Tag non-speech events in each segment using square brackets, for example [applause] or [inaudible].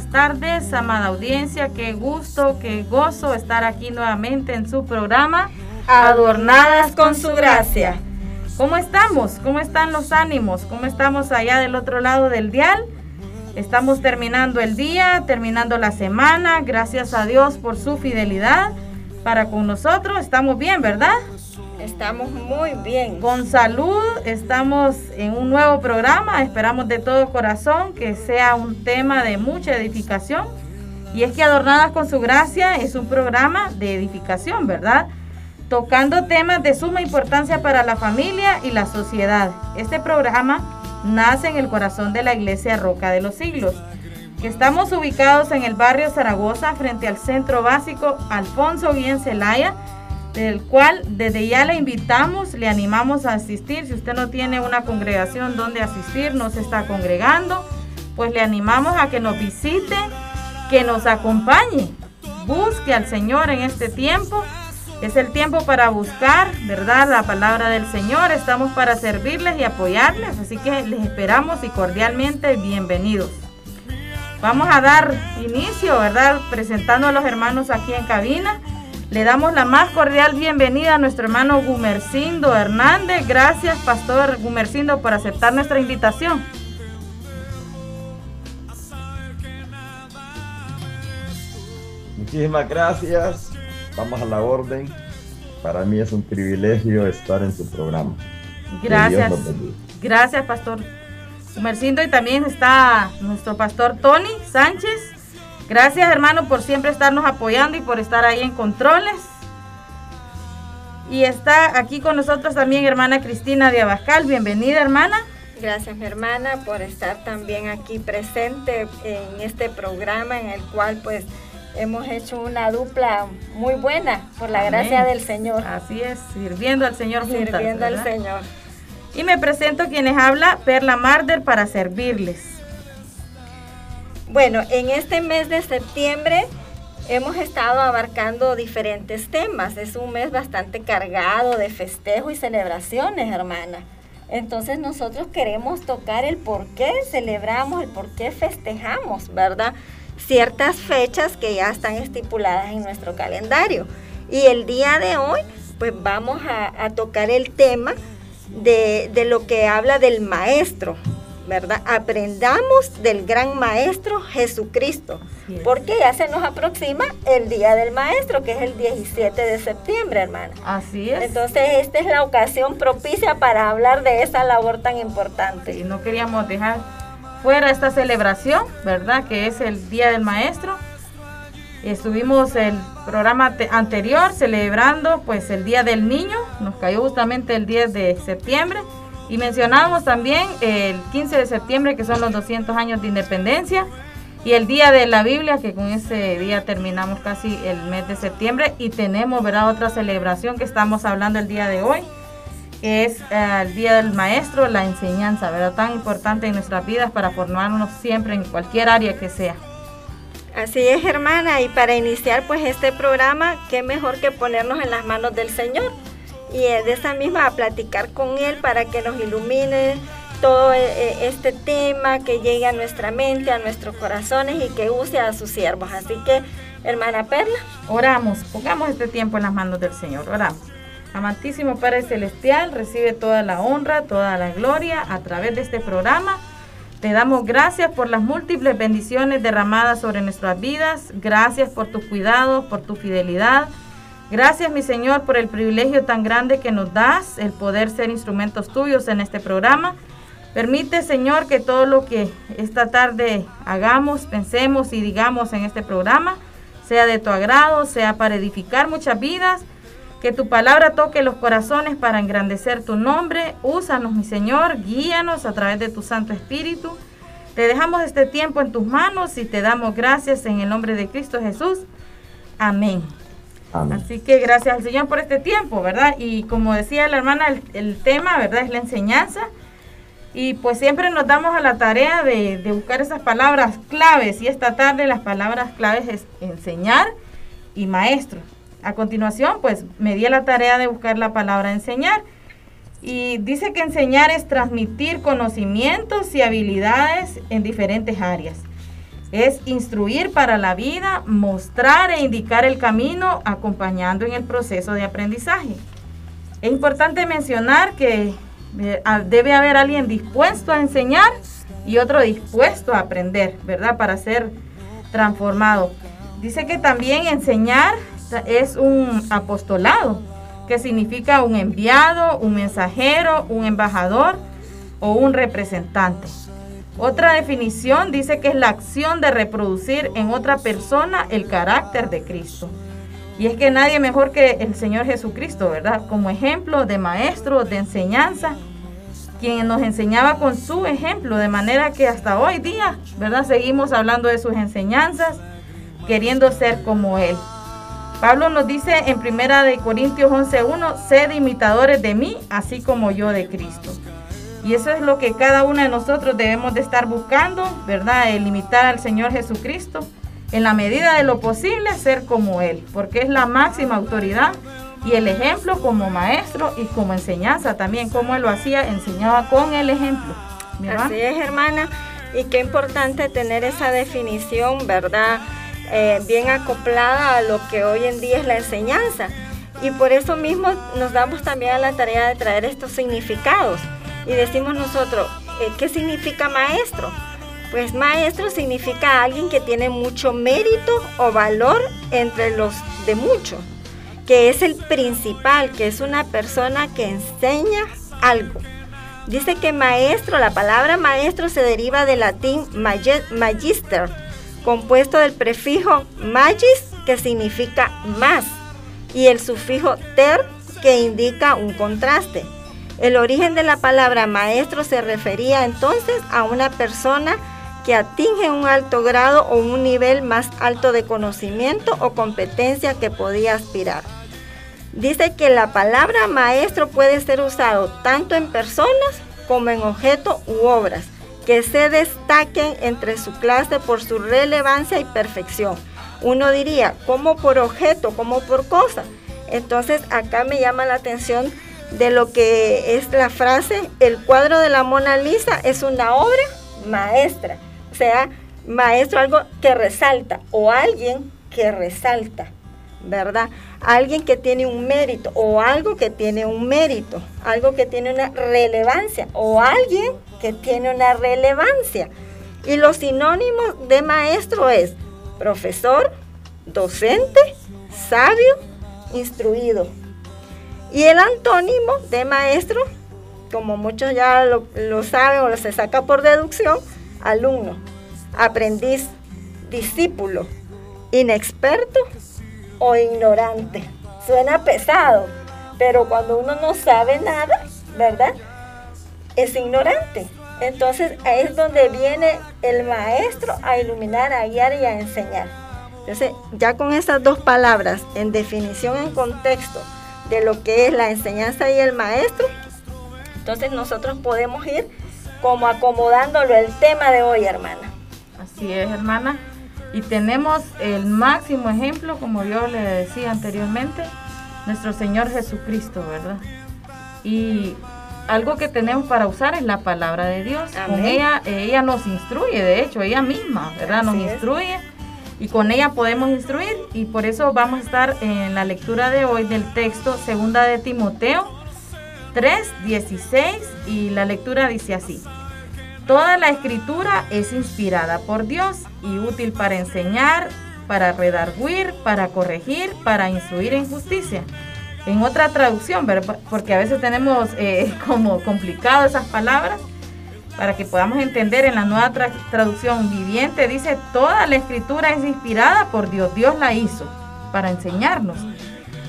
Buenas tardes, amada audiencia. Qué gusto, qué gozo estar aquí nuevamente en su programa Adornadas con su gracia. ¿Cómo estamos? ¿Cómo están los ánimos? ¿Cómo estamos allá del otro lado del dial? Estamos terminando el día, terminando la semana. Gracias a Dios por su fidelidad para con nosotros. Estamos bien, ¿verdad? Estamos muy bien. Con salud, estamos en un nuevo programa. Esperamos de todo corazón que sea un tema de mucha edificación. Y es que Adornadas con su gracia es un programa de edificación, ¿verdad? Tocando temas de suma importancia para la familia y la sociedad. Este programa nace en el corazón de la Iglesia Roca de los Siglos, que estamos ubicados en el barrio Zaragoza, frente al Centro Básico Alfonso Guillén Celaya del cual desde ya le invitamos, le animamos a asistir. Si usted no tiene una congregación donde asistir, no se está congregando, pues le animamos a que nos visite, que nos acompañe, busque al Señor en este tiempo. Es el tiempo para buscar, ¿verdad? La palabra del Señor. Estamos para servirles y apoyarles. Así que les esperamos y cordialmente bienvenidos. Vamos a dar inicio, ¿verdad? Presentando a los hermanos aquí en cabina. Le damos la más cordial bienvenida a nuestro hermano Gumercindo Hernández. Gracias, Pastor Gumercindo, por aceptar nuestra invitación. Muchísimas gracias. Vamos a la orden. Para mí es un privilegio estar en su programa. Gracias. Gracias, Pastor Gumercindo. Y también está nuestro pastor Tony Sánchez. Gracias hermano por siempre estarnos apoyando y por estar ahí en controles. Y está aquí con nosotros también hermana Cristina de Abascal. Bienvenida hermana. Gracias mi hermana por estar también aquí presente en este programa en el cual pues hemos hecho una dupla muy buena por la gracia del Señor. Así es, sirviendo al Señor juntas. Sirviendo al Señor. Y me presento quienes habla Perla Marder para servirles. Bueno, en este mes de septiembre hemos estado abarcando diferentes temas. Es un mes bastante cargado de festejo y celebraciones, hermana. Entonces nosotros queremos tocar el por qué celebramos, el por qué festejamos, ¿verdad? Ciertas fechas que ya están estipuladas en nuestro calendario. Y el día de hoy, pues vamos a, tocar el tema de, de lo que habla del maestro, ¿verdad? Aprendamos del gran maestro Jesucristo, porque ya se nos aproxima el día del maestro, que es el 17 de septiembre, hermana. Así es. Entonces, esta es la ocasión propicia para hablar de esa labor tan importante. Y no queríamos dejar fuera esta celebración, ¿verdad? Que es el día del maestro. Estuvimos el programa anterior celebrando pues el Día del Niño, nos cayó justamente el 10 de septiembre y mencionamos también el 15 de septiembre, que son los 200 años de independencia, y el Día de la Biblia, que con ese día terminamos casi el mes de septiembre, y tenemos, ¿verdad?, otra celebración que estamos hablando el día de hoy, que es eh, el Día del Maestro, la enseñanza, ¿verdad?, tan importante en nuestras vidas para formarnos siempre en cualquier área que sea. Así es, hermana, y para iniciar pues este programa, qué mejor que ponernos en las manos del Señor y de esa misma a platicar con Él para que nos ilumine todo eh, eh, este tema, que llegue a nuestra mente, a nuestros corazones y que use a sus siervos. Así que, hermana Perla. Oramos, pongamos este tiempo en las manos del Señor, oramos. Amantísimo Padre Celestial, recibe toda la honra, toda la gloria a través de este programa. Te damos gracias por las múltiples bendiciones derramadas sobre nuestras vidas. Gracias por tus cuidados, por tu fidelidad. Gracias, mi Señor, por el privilegio tan grande que nos das, el poder ser instrumentos tuyos en este programa. Permite, Señor, que todo lo que esta tarde hagamos, pensemos y digamos en este programa sea de tu agrado, sea para edificar muchas vidas. Que tu palabra toque los corazones para engrandecer tu nombre. Úsanos, mi Señor, guíanos a través de tu Santo Espíritu. Te dejamos este tiempo en tus manos y te damos gracias en el nombre de Cristo Jesús. Amén. Así que gracias al Señor por este tiempo, ¿verdad? Y como decía la hermana, el, tema, ¿verdad? Es la enseñanza. Y pues siempre nos damos a la tarea de, buscar esas palabras claves y esta tarde las palabras claves es enseñar y maestro. A continuación pues me di a la tarea de buscar la palabra enseñar y dice que enseñar es transmitir conocimientos y habilidades en diferentes áreas. Es instruir para la vida, mostrar e indicar el camino acompañando en el proceso de aprendizaje. Es importante mencionar que Debe haber alguien dispuesto a enseñar y otro dispuesto a aprender, ¿verdad? Para ser transformado. Dice que también enseñar es un apostolado, que significa un enviado, un mensajero, un embajador o un representante. Otra definición dice que es la acción de reproducir en otra persona el carácter de Cristo. Y es que nadie mejor que el Señor Jesucristo, ¿verdad? Como ejemplo de maestro, de enseñanza, quien nos enseñaba con su ejemplo, de manera que hasta hoy día, ¿verdad? Seguimos hablando de sus enseñanzas, queriendo ser como Él. Pablo nos dice en primera de Corintios 11.1, sed imitadores de mí, así como yo de Cristo. Y eso es lo que cada uno de nosotros debemos de estar buscando, ¿verdad? El imitar al Señor Jesucristo en la medida de lo posible ser como Él, porque es la máxima autoridad y el ejemplo como maestro y como enseñanza también, como Él lo hacía, enseñaba con el ejemplo. Así es, hermana, y qué importante tener esa definición, ¿verdad? Eh, bien acoplada a lo que hoy en día es la enseñanza. Y por eso mismo nos damos también a la tarea de traer estos significados. Y decimos nosotros, eh, ¿qué significa maestro? Pues maestro significa alguien que tiene mucho mérito o valor entre los de muchos, que es el principal, que es una persona que enseña algo. Dice que maestro, la palabra maestro se deriva del latín magister, compuesto del prefijo magis, que significa más, y el sufijo ter, que indica un contraste. El origen de la palabra maestro se refería entonces a una persona que atinge un alto grado o un nivel más alto de conocimiento o competencia que podía aspirar. Dice que la palabra maestro puede ser usado tanto en personas como en objetos u obras que se destaquen entre su clase por su relevancia y perfección. Uno diría, como por objeto, como por cosa. Entonces acá me llama la atención de lo que es la frase, el cuadro de la Mona Lisa es una obra maestra sea maestro, algo que resalta o alguien que resalta, ¿verdad? Alguien que tiene un mérito o algo que tiene un mérito, algo que tiene una relevancia o alguien que tiene una relevancia. Y los sinónimos de maestro es profesor, docente, sabio, instruido. Y el antónimo de maestro, como muchos ya lo, saben o lo se saca por deducción, alumno aprendiz, discípulo, inexperto o ignorante. Suena pesado, pero cuando uno no sabe nada, ¿verdad? Es ignorante. Entonces ahí es donde viene el maestro a iluminar, a guiar y a enseñar. Entonces ya con esas dos palabras en definición, en contexto de lo que es la enseñanza y el maestro, entonces nosotros podemos ir como acomodándolo el tema de hoy, hermana. Así es, hermana. Y tenemos el máximo ejemplo, como yo le decía anteriormente, nuestro Señor Jesucristo, ¿verdad? Y algo que tenemos para usar es la palabra de Dios. Con ella, ella nos instruye, de hecho, ella misma, ¿verdad? Nos instruye y con ella podemos instruir y por eso vamos a estar en la lectura de hoy del texto segunda de Timoteo 3, 16 y la lectura dice así. Toda la escritura es inspirada por Dios y útil para enseñar, para redarguir, para corregir, para instruir en justicia. En otra traducción, porque a veces tenemos eh, [laughs] como complicado esas palabras, para que podamos entender en la nueva traducción viviente, dice, toda la escritura es inspirada por Dios, Dios la hizo para enseñarnos.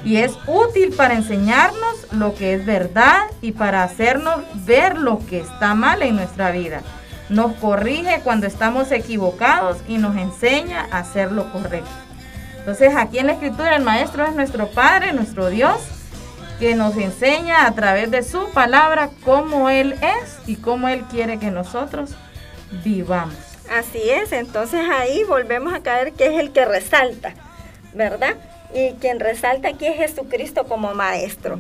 Y es útil para enseñarnos lo que es verdad y para hacernos ver lo que está mal en nuestra vida. Nos corrige cuando estamos equivocados y nos enseña a hacer lo correcto. Entonces aquí en la escritura el maestro es nuestro Padre, nuestro Dios, que nos enseña a través de su palabra cómo Él es y cómo Él quiere que nosotros vivamos. Así es, entonces ahí volvemos a caer que es el que resalta, ¿verdad? Y quien resalta aquí es Jesucristo como maestro.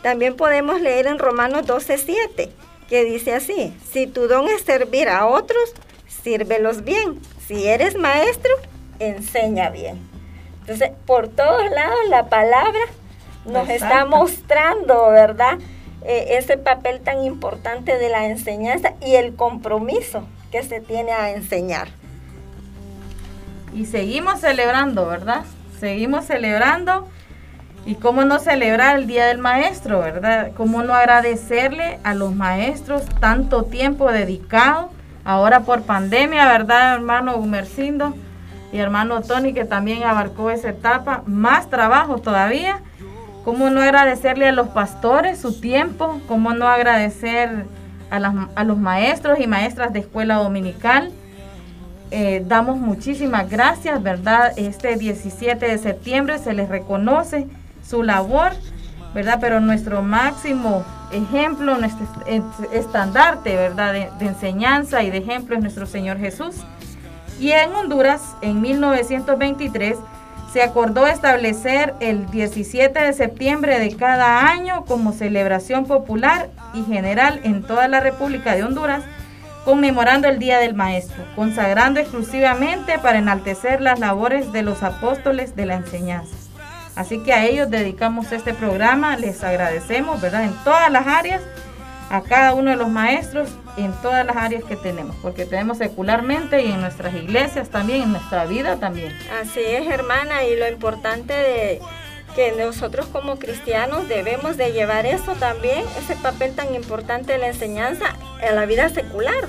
También podemos leer en Romanos 12:7, que dice así, si tu don es servir a otros, sírvelos bien. Si eres maestro, enseña bien. Entonces, por todos lados la palabra nos está mostrando, ¿verdad? Eh, ese papel tan importante de la enseñanza y el compromiso que se tiene a enseñar. Y seguimos celebrando, ¿verdad? Seguimos celebrando. ¿Y cómo no celebrar el Día del Maestro, verdad? ¿Cómo no agradecerle a los maestros tanto tiempo dedicado? Ahora por pandemia, ¿verdad, hermano Gumercindo? Y hermano Tony, que también abarcó esa etapa. Más trabajo todavía ¿Cómo no agradecerle a los pastores su tiempo? ¿Cómo no agradecer a, los maestros y maestras de escuela dominical? Eh, damos muchísimas gracias, ¿verdad? Este 17 de septiembre se les reconoce su labor, ¿verdad? Pero nuestro máximo ejemplo, nuestro estandarte, ¿verdad? De, de enseñanza y de ejemplo es nuestro Señor Jesús. Y en Honduras, en 1923, se acordó establecer el 17 de septiembre de cada año como celebración popular y general en toda la República de Honduras, conmemorando el Día del Maestro, consagrando exclusivamente para enaltecer las labores de los apóstoles de la enseñanza. Así que a ellos dedicamos este programa, les agradecemos, ¿verdad? En todas las áreas a cada uno de los maestros en todas las áreas que tenemos, porque tenemos secularmente y en nuestras iglesias también, en nuestra vida también. Así es, hermana, y lo importante de que nosotros como cristianos debemos de llevar eso también, ese papel tan importante de la enseñanza en la vida secular,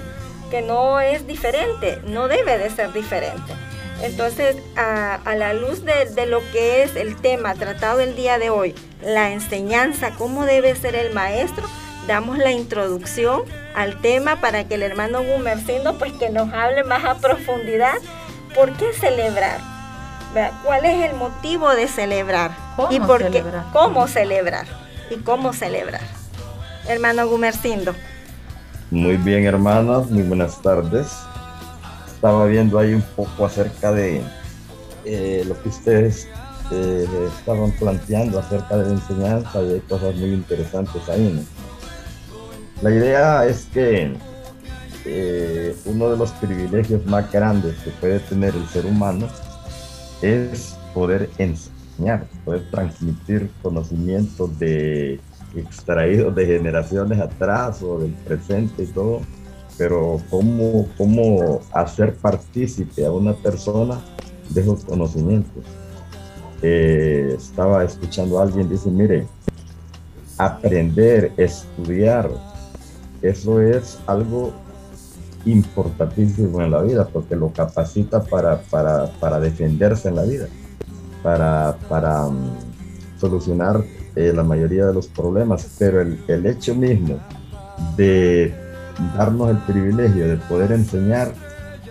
que no es diferente, no debe de ser diferente. Entonces, a, la luz de, de, lo que es el tema tratado el día de hoy, la enseñanza, cómo debe ser el maestro, damos la introducción al tema para que el hermano Gumercindo pues que nos hable más a profundidad. ¿Por qué celebrar? ¿Cuál es el motivo de celebrar? ¿Cómo ¿Y por celebrar? qué? ¿Cómo celebrar? ¿Y cómo celebrar? Hermano Gumercindo. Muy bien, hermanas, muy buenas tardes. Estaba viendo ahí un poco acerca de eh, lo que ustedes eh, estaban planteando acerca de la enseñanza y hay cosas muy interesantes ahí, ¿no? La idea es que eh, uno de los privilegios más grandes que puede tener el ser humano es poder enseñar, poder transmitir conocimientos de extraídos de generaciones atrás o del presente y todo, pero cómo, cómo hacer partícipe a una persona de esos conocimientos. Eh, estaba escuchando a alguien, dice, mire, aprender, estudiar, eso es algo importantísimo en la vida porque lo capacita para, para, defenderse en la vida, para, para um, solucionar eh, la mayoría de los problemas. Pero el, el, hecho mismo de darnos el privilegio de poder enseñar,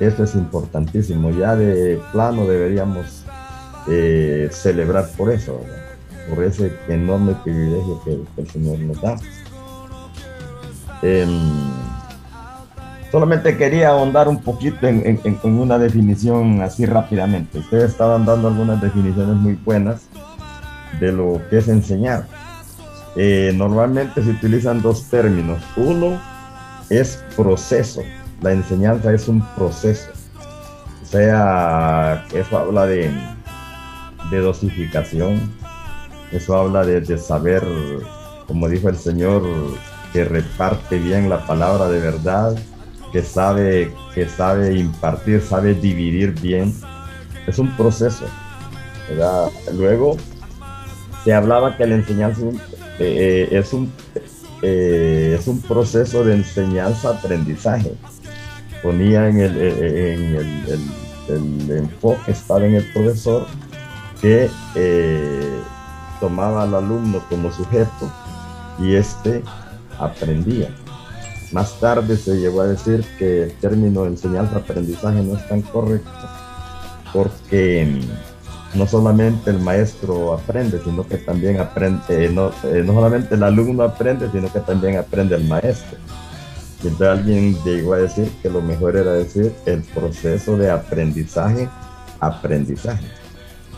eso es importantísimo. Ya de plano deberíamos eh, celebrar por eso, por ese enorme privilegio que el Señor nos da. Em, solamente quería ahondar un poquito en, una definición así rápidamente. Ustedes estaban dando algunas definiciones muy buenas de lo que es enseñar. Eh, normalmente se utilizan dos términos. Uno es proceso. La enseñanza es un proceso. O sea, eso habla de, de dosificación. Eso habla de, de saber, como dijo el Señor, que reparte bien la palabra de verdad, que sabe, que sabe impartir, sabe dividir bien. Es un proceso. Luego se hablaba que la enseñanza eh, es, un, eh, es un proceso de enseñanza-aprendizaje. Ponía en el, eh, en el, el, enfoque, estaba en el profesor, que tomaba al alumno como sujeto y este aprendía. Más tarde se llegó a decir que el término enseñanza-aprendizaje no es tan correcto porque mm, no solamente el maestro aprende, sino que también aprende, eh, no, eh, no, solamente el alumno aprende, sino que también aprende el maestro. Entonces alguien llegó a decir que lo mejor era decir el proceso de aprendizaje, aprendizaje.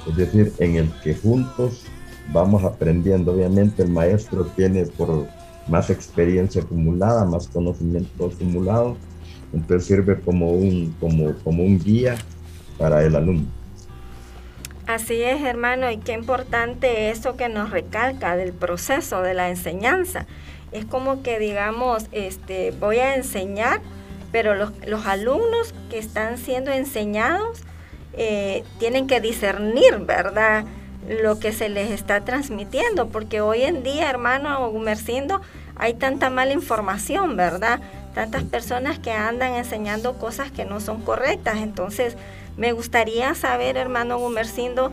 Es decir, en el que juntos vamos aprendiendo. Obviamente el maestro tiene por más experiencia acumulada, más conocimiento acumulado, entonces sirve como un, como, como un guía para el alumno. Así es, hermano, y qué importante eso que nos recalca del proceso de la enseñanza. Es como que digamos, este, voy a enseñar, pero los, los alumnos que están siendo enseñados eh, tienen que discernir, ¿verdad? Lo que se les está transmitiendo, porque hoy en día, hermano Gumercindo, hay tanta mala información, ¿verdad? Tantas personas que andan enseñando cosas que no son correctas. Entonces, me gustaría saber, hermano Gumercindo,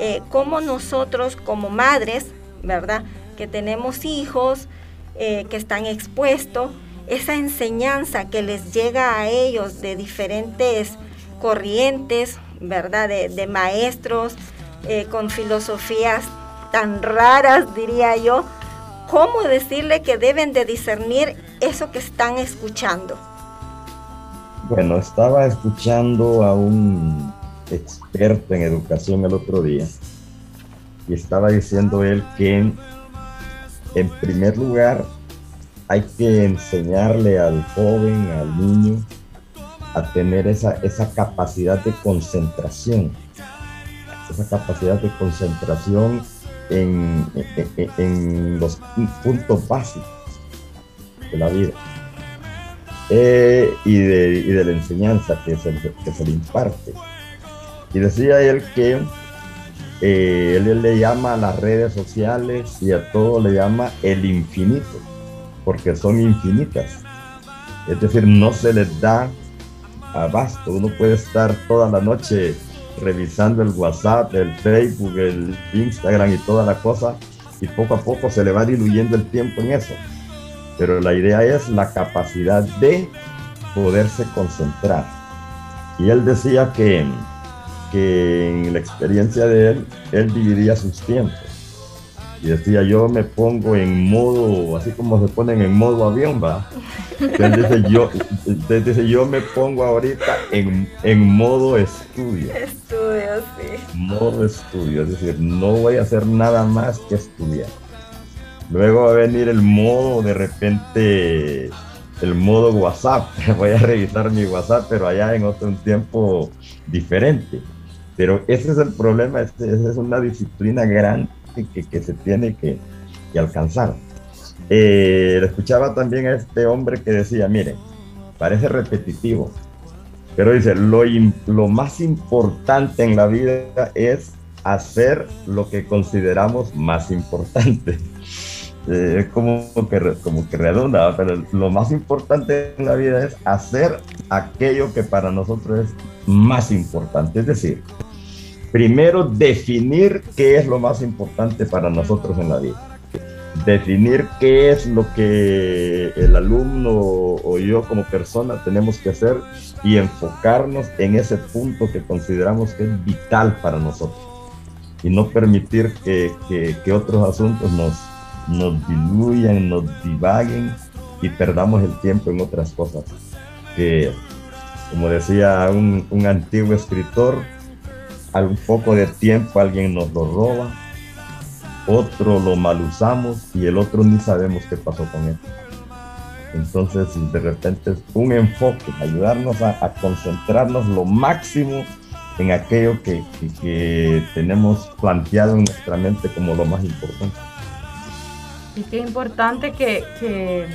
eh, cómo nosotros como madres, ¿verdad? Que tenemos hijos, eh, que están expuestos, esa enseñanza que les llega a ellos de diferentes corrientes, ¿verdad? De, de maestros, eh, con filosofías tan raras, diría yo, ¿cómo decirle que deben de discernir eso que están escuchando? Bueno, estaba escuchando a un experto en educación el otro día y estaba diciendo él que en primer lugar hay que enseñarle al joven, al niño, a tener esa, esa capacidad de concentración esa capacidad de concentración en, en, los puntos básicos de la vida eh, y, de, y, de, la enseñanza que se, que se le imparte. Y decía él que eh, él le llama a las redes sociales y a todo le llama el infinito, porque son infinitas. Es decir, no se les da abasto. Uno puede estar toda la noche revisando el WhatsApp, el Facebook, el Instagram y toda la cosa, y poco a poco se le va diluyendo el tiempo en eso. Pero la idea es la capacidad de poderse concentrar. Y él decía que, que en la experiencia de él, él dividía sus tiempos. Y decía, yo me pongo en modo, así como se ponen en modo avión, va. Entonces yo, dice, yo me pongo ahorita en, en modo estudio. Estudio, sí. Modo estudio, es decir, no voy a hacer nada más que estudiar. Luego va a venir el modo, de repente, el modo WhatsApp. [laughs] Voy a revisar mi WhatsApp, pero allá en otro tiempo diferente. Pero ese es el problema, esa es una disciplina grande que, que se tiene que, que alcanzar. Eh, escuchaba también a este hombre que decía, mire, parece repetitivo, pero dice, lo, lo más importante en la vida es hacer lo que consideramos más importante. [laughs] Eh, es como que, como que redunda, pero lo más importante en la vida es hacer aquello que para nosotros es más importante. Es decir, primero definir qué es lo más importante para nosotros en la vida. Definir qué es lo que el alumno o yo como persona tenemos que hacer y enfocarnos en ese punto que consideramos que es vital para nosotros. Y no permitir que, que, otros asuntos nos, nos diluyan, nos divaguen y perdamos el tiempo en otras cosas. Que, como decía un, un antiguo escritor, un poco de tiempo alguien nos lo roba otro lo mal usamos y el otro ni sabemos qué pasó con él. Entonces, de repente un enfoque, ayudarnos a, concentrarnos lo máximo en aquello que, que, tenemos planteado en nuestra mente como lo más importante. Y qué importante que, que,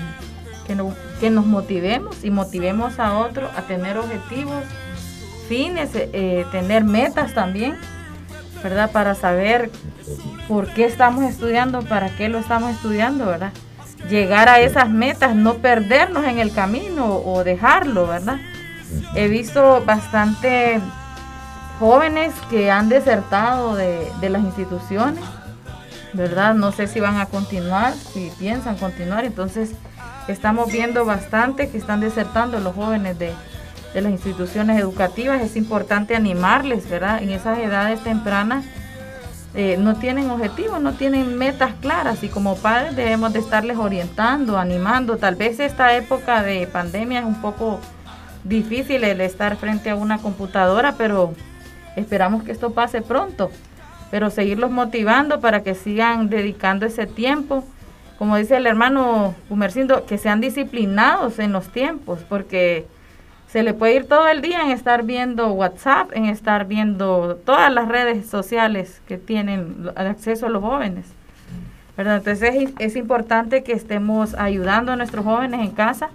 que, que nos motivemos y motivemos a otros a tener objetivos, fines, eh, tener metas también, ¿verdad? Para saber por qué estamos estudiando, para qué lo estamos estudiando, ¿verdad? Llegar a esas metas, no perdernos en el camino o dejarlo, ¿verdad? He visto bastante jóvenes que han desertado de, de las instituciones, ¿verdad? No sé si van a continuar, si piensan continuar, entonces estamos viendo bastante que están desertando los jóvenes de, de las instituciones educativas. Es importante animarles, ¿verdad? En esas edades tempranas eh, no tienen objetivos, no tienen metas claras y como padres debemos de estarles orientando, animando. Tal vez esta época de pandemia es un poco difícil el estar frente a una computadora, pero esperamos que esto pase pronto. Pero seguirlos motivando para que sigan dedicando ese tiempo. Como dice el hermano Gumercindo, que sean disciplinados en los tiempos, porque se le puede ir todo el día en estar viendo WhatsApp, en estar viendo todas las redes sociales que tienen acceso a los jóvenes. ¿verdad? Entonces es, importante que estemos ayudando a nuestros jóvenes en casa,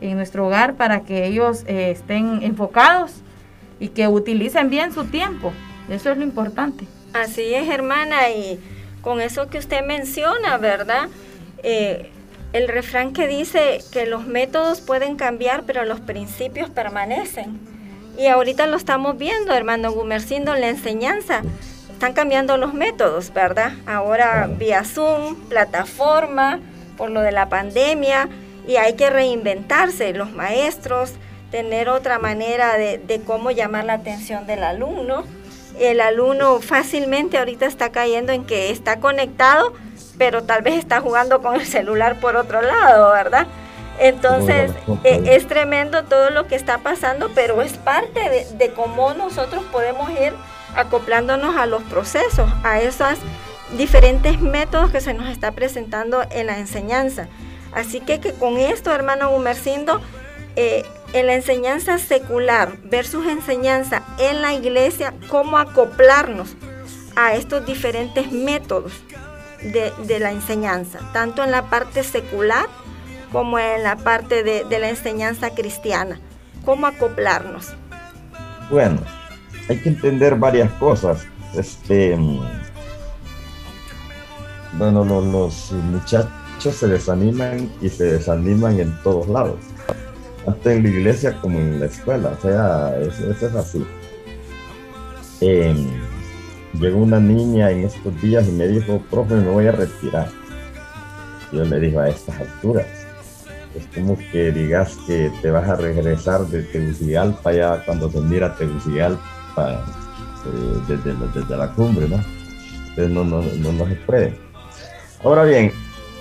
en nuestro hogar, para que ellos eh, estén enfocados y que utilicen bien su tiempo. Eso es lo importante. Así es, hermana, y con eso que usted menciona, ¿verdad? Eh, el refrán que dice que los métodos pueden cambiar, pero los principios permanecen. Y ahorita lo estamos viendo, hermano Gumercindo, en la enseñanza. Están cambiando los métodos, ¿verdad? Ahora vía Zoom, plataforma, por lo de la pandemia, y hay que reinventarse, los maestros, tener otra manera de, de cómo llamar la atención del alumno. El alumno fácilmente ahorita está cayendo en que está conectado, pero tal vez está jugando con el celular por otro lado, ¿verdad? Entonces, eh, es tremendo todo lo que está pasando, pero es parte de, cómo nosotros podemos ir acoplándonos a los procesos, a esos diferentes métodos que se nos está presentando en la enseñanza. Así que, que con esto, hermano Gumercindo, eh, en la enseñanza secular versus enseñanza en la iglesia, cómo acoplarnos a estos diferentes métodos de, la enseñanza, tanto en la parte secular como en la parte de, la enseñanza cristiana. ¿Cómo acoplarnos? Bueno, hay que entender varias cosas. Este, bueno, los, muchachos se desaniman y se desaniman en todos lados, tanto en la iglesia como en la escuela, o sea, eso, es así. Em, llegó una niña en estos días y me dijo, profe, me voy a retirar. Yo le dije, a estas alturas, es como que digas que te vas a regresar de Tegucigalpa ya cuando se mira Tegucigalpa eh, desde, desde, la cumbre, ¿no? Entonces no, no, no, no se puede. Ahora bien,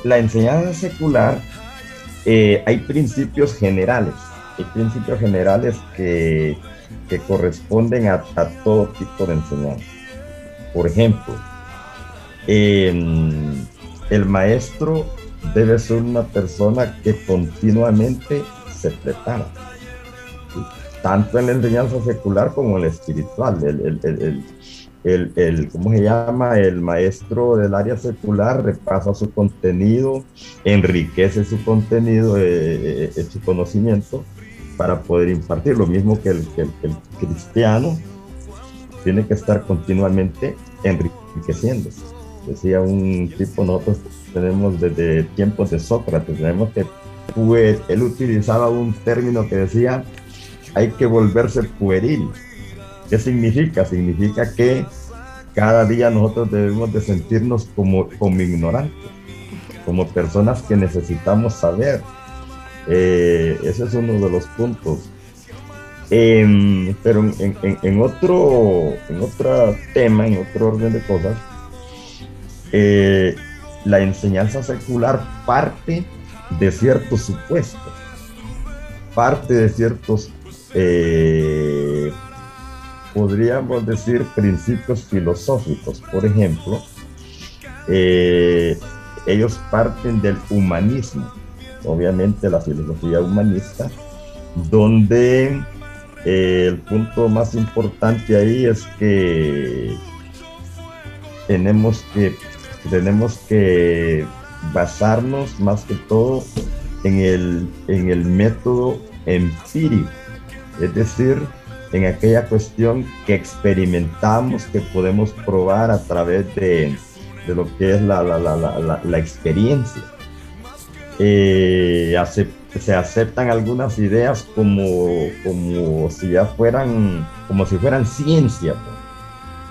la enseñanza secular, eh, hay principios generales, hay principios generales que, que corresponden a, a todo tipo de enseñanza. Por ejemplo, el maestro debe ser una persona que continuamente se prepara, tanto en la enseñanza secular como en la espiritual. El, el, ¿cómo se llama? El maestro del área secular repasa su contenido, enriquece su contenido, eh, eh, eh, su conocimiento para poder impartir. Lo mismo el, que el cristiano tiene que estar continuamente enriqueciéndose. Decía un tipo, nosotros tenemos desde tiempos de Sócrates, tenemos que pues, él utilizaba un término que decía hay que volverse pueril. ¿Qué significa? Significa que cada día nosotros debemos de sentirnos como, como ignorantes, como personas que necesitamos saber. Eh, ese es uno de los puntos. Em, pero en, otro, en otro tema, en otro orden de cosas, eh, la enseñanza secular parte de ciertos supuestos, parte de ciertos, eh, podríamos decir, principios filosóficos. Por ejemplo, eh, ellos parten del humanismo, obviamente la filosofía humanista, donde eh, el punto más importante ahí es que tenemos que tenemos que basarnos más que todo en el, en el método empírico, es decir, en aquella cuestión que experimentamos, que podemos probar a través de, de lo que es la, la, la, experiencia. Eh, se aceptan algunas ideas como, como si ya fueran, como si fueran ciencia. Pues.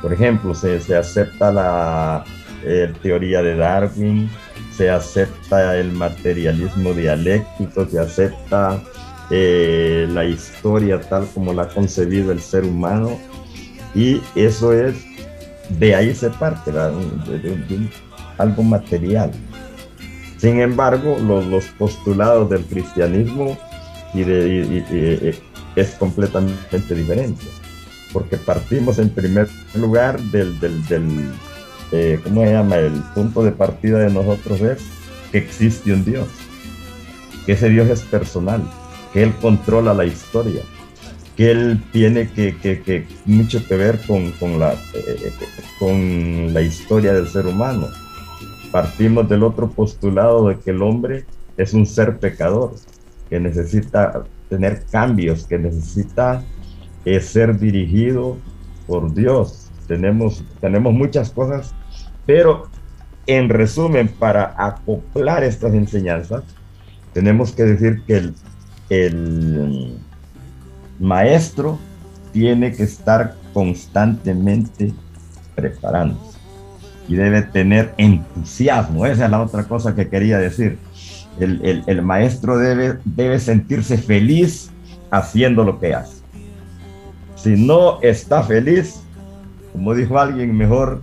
Por ejemplo, se, se acepta la eh, teoría de Darwin, se acepta el materialismo dialéctico, se acepta eh, la historia tal como la ha concebido el ser humano y eso es, de ahí se parte, algo material. Sin embargo, los, postulados del cristianismo de, es completamente diferente, porque partimos en primer lugar del, eh, ¿cómo se llama? El punto de partida de nosotros es que existe un Dios, que ese Dios es personal, que Él controla la historia, que Él tiene que, mucho que ver con, con, la, eh, con la historia del ser humano partimos del otro postulado de que el hombre es un ser pecador, que necesita tener cambios, que necesita eh, ser dirigido por Dios. Tenemos, tenemos muchas cosas, pero en resumen, para acoplar estas enseñanzas, tenemos que decir que el, el maestro tiene que estar constantemente preparando y debe tener entusiasmo. Esa es la otra cosa que quería decir. El, maestro debe, debe sentirse feliz haciendo lo que hace. Si no está feliz, como dijo alguien, mejor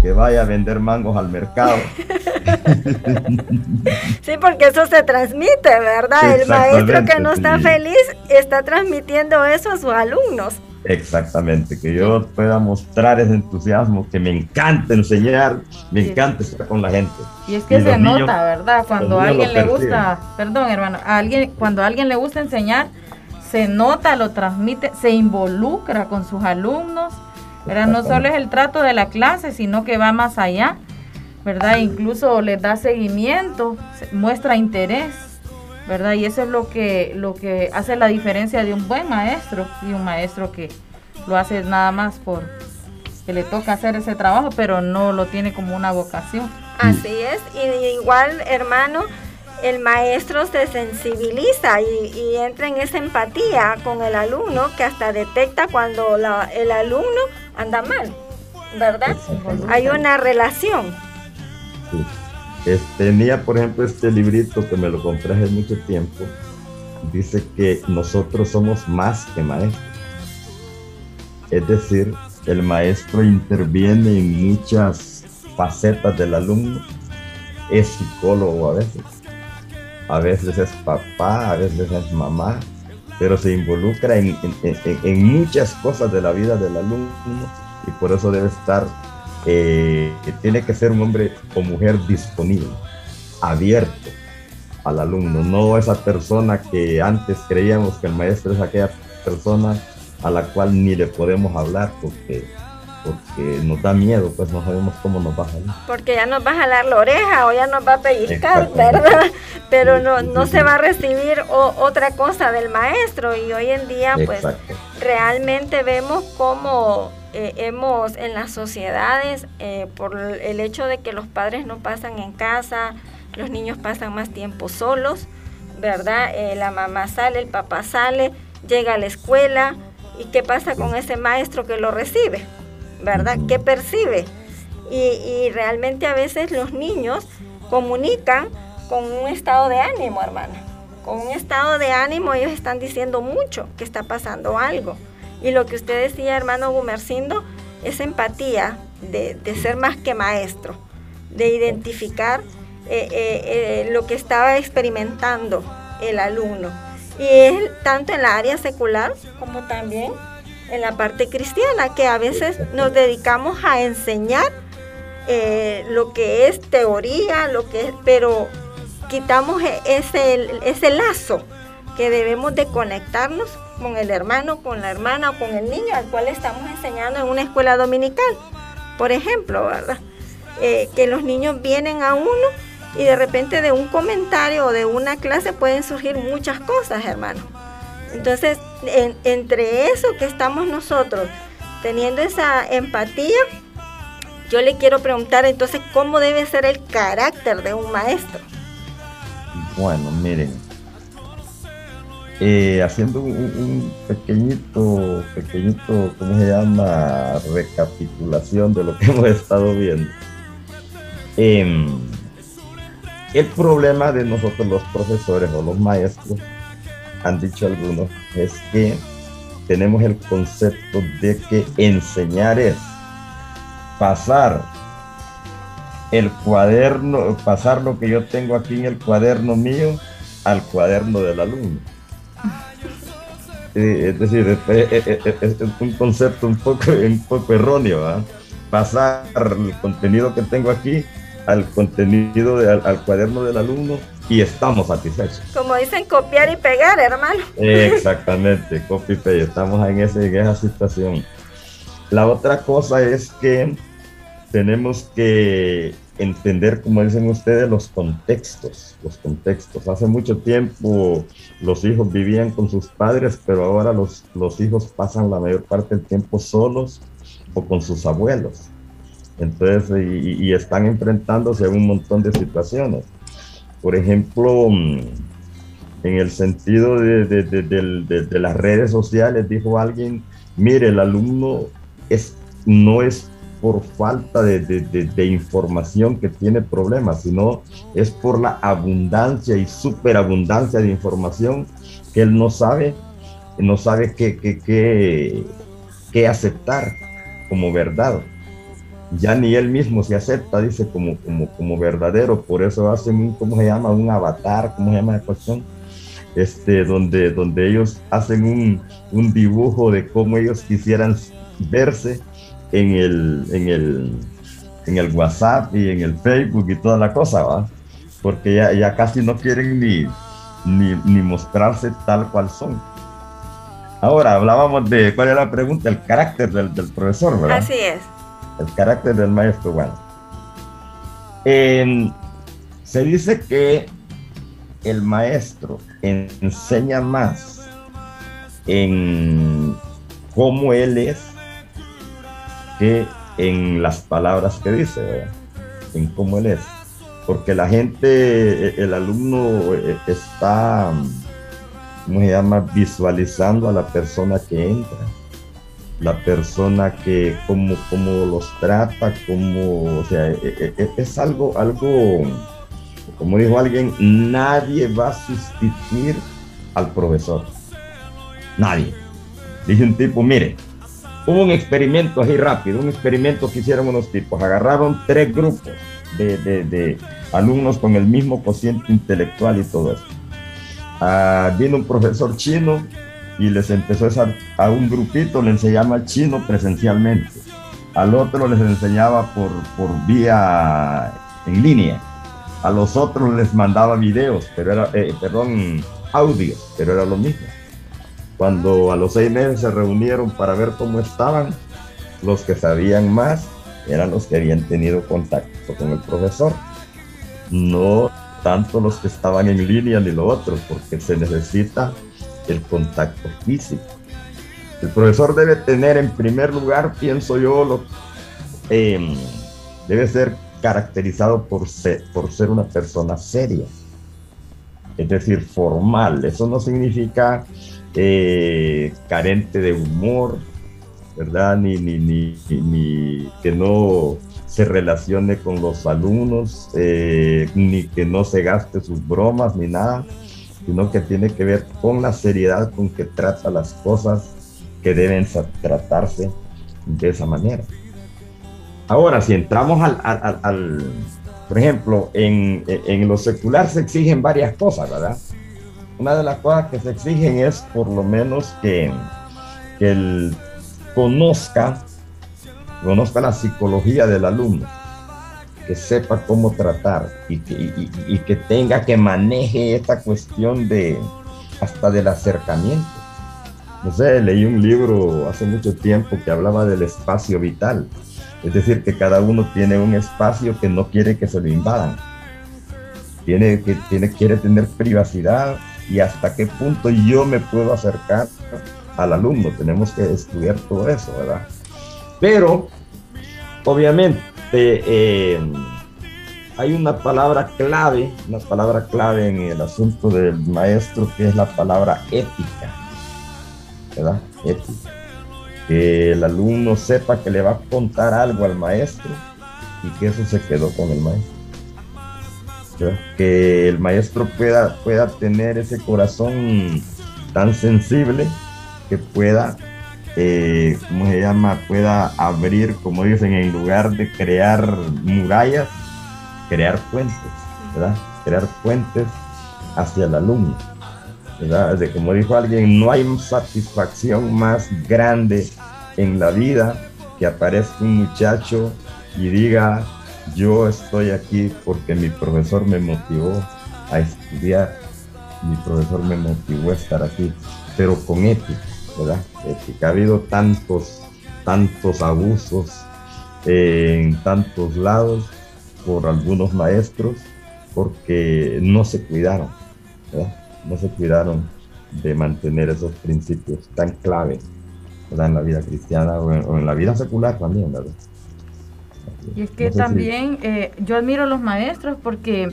que vaya a vender mangos al mercado. [laughs] Sí, porque eso se transmite, ¿verdad? El maestro que no está feliz está transmitiendo eso a sus alumnos. Exactamente, que yo pueda mostrar ese entusiasmo, que me encanta enseñar, me encanta estar con la gente. Y es que se nota, ¿verdad? Cuando a alguien le gusta, perdón hermano, a alguien, cuando a alguien le gusta enseñar, se nota, lo transmite, se involucra con sus alumnos, ¿verdad? No solo es el trato de la clase, sino que va más allá, ¿verdad? Incluso les da seguimiento, muestra interés. ¿Verdad? Y eso es lo que, lo que hace la diferencia de un buen maestro y un maestro que lo hace nada más por que le toca hacer ese trabajo, pero no lo tiene como una vocación. Así es, y igual, hermano, el maestro se sensibiliza y, entra en esa empatía con el alumno que hasta detecta cuando el alumno anda mal, ¿verdad? Hay una relación tenía, por ejemplo, este librito que me lo compré hace mucho tiempo. Dice que nosotros somos más que maestros. Es decir, el maestro interviene en muchas facetas del alumno. Es psicólogo a veces. A veces es papá, a veces es mamá, pero se involucra en, en muchas cosas de la vida del alumno y por eso debe estar eh, tiene que ser un hombre o mujer disponible, abierto al alumno, no esa persona que antes creíamos que el maestro es aquella persona a la cual ni le podemos hablar porque, porque nos da miedo, pues no sabemos cómo nos va a jalar. Porque ya nos va a jalar la oreja o ya nos va a pellizcar, ¿verdad? Pero no, no se va a recibir otra cosa del maestro. Y hoy en día pues realmente vemos cómo eh, hemos en las sociedades, eh, por el hecho de que los padres no pasan en casa, los niños pasan más tiempo solos, ¿verdad? Eh, la mamá sale, el papá sale, llega a la escuela, ¿y qué pasa con ese maestro que lo recibe? ¿Verdad? ¿Qué percibe? Y, y realmente a veces los niños comunican con un estado de ánimo, hermana. Con un estado de ánimo ellos están diciendo mucho que está pasando algo. Y lo que usted decía, hermano Gumercindo, es empatía de, ser más que maestro, de identificar eh, eh, eh, lo que estaba experimentando el alumno. Y es tanto en la área secular como también en la parte cristiana, que a veces nos dedicamos a enseñar lo que es teoría, lo que es, pero quitamos e, ese, ese lazo que debemos de conectarnos con el hermano, con la hermana o con el niño al cual estamos enseñando en una escuela dominical. Por ejemplo, ¿verdad? Eh, que los niños vienen a uno y de repente de un comentario o de una clase pueden surgir muchas cosas, hermano. Entonces, entre eso que estamos nosotros teniendo esa empatía, yo le quiero preguntar entonces cómo debe ser el carácter de un maestro. Bueno, miren, eh, haciendo un, pequeñito, pequeñito, ¿cómo se llama? Recapitulación de lo que [laughs] hemos estado viendo. Em, el problema de nosotros los profesores o los maestros, han dicho algunos, es que tenemos el concepto de que enseñar es pasar el cuaderno, pasar lo que yo tengo aquí en el cuaderno mío al cuaderno del alumno es decir, es, un concepto un poco, [laughs] un poco erróneo, pasar el contenido que tengo aquí al contenido, al, cuaderno del alumno y estamos satisfechos. Como dicen, copiar y pegar, hermano. Exactamente, [laughs] copy y pegar, estamos en, ese, en esa situación. La otra cosa es que tenemos que entender, como dicen ustedes, los contextos, los contextos. Hace mucho tiempo los hijos vivían con sus padres, pero ahora los, los hijos pasan la mayor parte del tiempo solos o con sus abuelos. Entonces, y, están enfrentándose a un montón de situaciones. Por ejemplo, mm, en el sentido de, de, de, de las redes sociales, dijo alguien, mire, el alumno es, no es por falta de, información que tiene problemas, sino es por la abundancia y superabundancia de información que él no sabe, no sabe qué, qué, qué, aceptar como verdad. Ya ni él mismo se acepta, dice, como, como, como verdadero, por eso hacen un, ¿cómo se llama? Un avatar, ¿cómo se llama la cuestión? Este, donde, donde ellos hacen un, un dibujo de cómo ellos quisieran verse en el, en el, en el WhatsApp y en el Facebook y toda la cosa, ¿va? Porque ya, ya casi no quieren ni, ni, mostrarse tal cual son. Ahora, hablábamos de, ¿cuál era la pregunta? El carácter del, profesor, ¿verdad? Así es. El carácter del maestro, bueno. se dice que el maestro enseña más en cómo él es en las palabras que dice, en cómo él es. Porque la gente, e, el alumno e, está, ¿cómo se llama?, visualizando a la persona que entra, la persona que, cómo, cómo los trata, cómo, o sea, e, es algo, algo, como dijo alguien, nadie va a sustituir al profesor. Nadie. Dice un tipo, mire, Hubo un experimento así rápido, un experimento que hicieron unos tipos. Agarraron tres grupos de, alumnos con el mismo cociente intelectual y todo eso. Ah, vino un profesor chino y les empezó a, a un grupito, le enseñaba chino presencialmente. Al otro les enseñaba por, por vía en línea. A los otros les mandaba videos, pero era, eh, perdón, audios, pero era lo mismo. Cuando a los seis meses se reunieron para ver cómo estaban, los que sabían más eran los que habían tenido contacto con el profesor. No tanto los que estaban en línea ni los otros, porque se necesita el contacto físico. El profesor debe tener en primer lugar, pienso yo, lo, em, debe ser caracterizado por ser, por ser una persona seria, es decir, formal. Eso no significa eh, carente de humor, ¿verdad? Ni, ni, ni, ni, que no se relacione con los alumnos, eh, ni que no se gaste sus bromas, ni nada, sino que tiene que ver con la seriedad con que trata las cosas que deben tratarse de esa manera. Ahora, si entramos al, al, por ejemplo, en, en lo secular se exigen varias cosas, ¿verdad? Una de las cosas que se exigen es por lo menos que, él conozca, conozca la psicología del alumno, que sepa cómo tratar y que, y, que tenga que maneje esta cuestión de hasta del acercamiento. No sé, leí un libro hace mucho tiempo que hablaba del espacio vital. Es decir, que cada uno tiene un espacio que no quiere que se lo invadan tiene, que tiene, quiere tener privacidad y hasta qué punto yo me puedo acercar al alumno. Tenemos que estudiar todo eso, ¿verdad? Pero, obviamente, eh, hay una palabra clave, una palabra clave en el asunto del maestro que es la palabra ética, ¿verdad? Ética. Que el alumno sepa que le va a contar algo al maestro y que eso se quedó con el maestro. Que el maestro pueda, pueda tener ese corazón tan sensible que pueda, eh, ¿cómo se llama? Pueda abrir, como dicen, en lugar de crear murallas, crear puentes, ¿verdad? Crear puentes hacia el alumno. ¿verdad? De, como dijo alguien, no hay satisfacción más grande en la vida que aparezca un muchacho y diga, yo estoy aquí porque mi profesor me motivó a estudiar, mi profesor me motivó a estar aquí, pero con ética, ¿verdad? Ética. Ha habido tantos, tantos abusos en tantos lados por algunos maestros porque no se cuidaron, ¿verdad? No se cuidaron de mantener esos principios tan claves ¿verdad? en la vida cristiana o en la vida secular también, ¿verdad? Y es que también eh, yo admiro a los maestros porque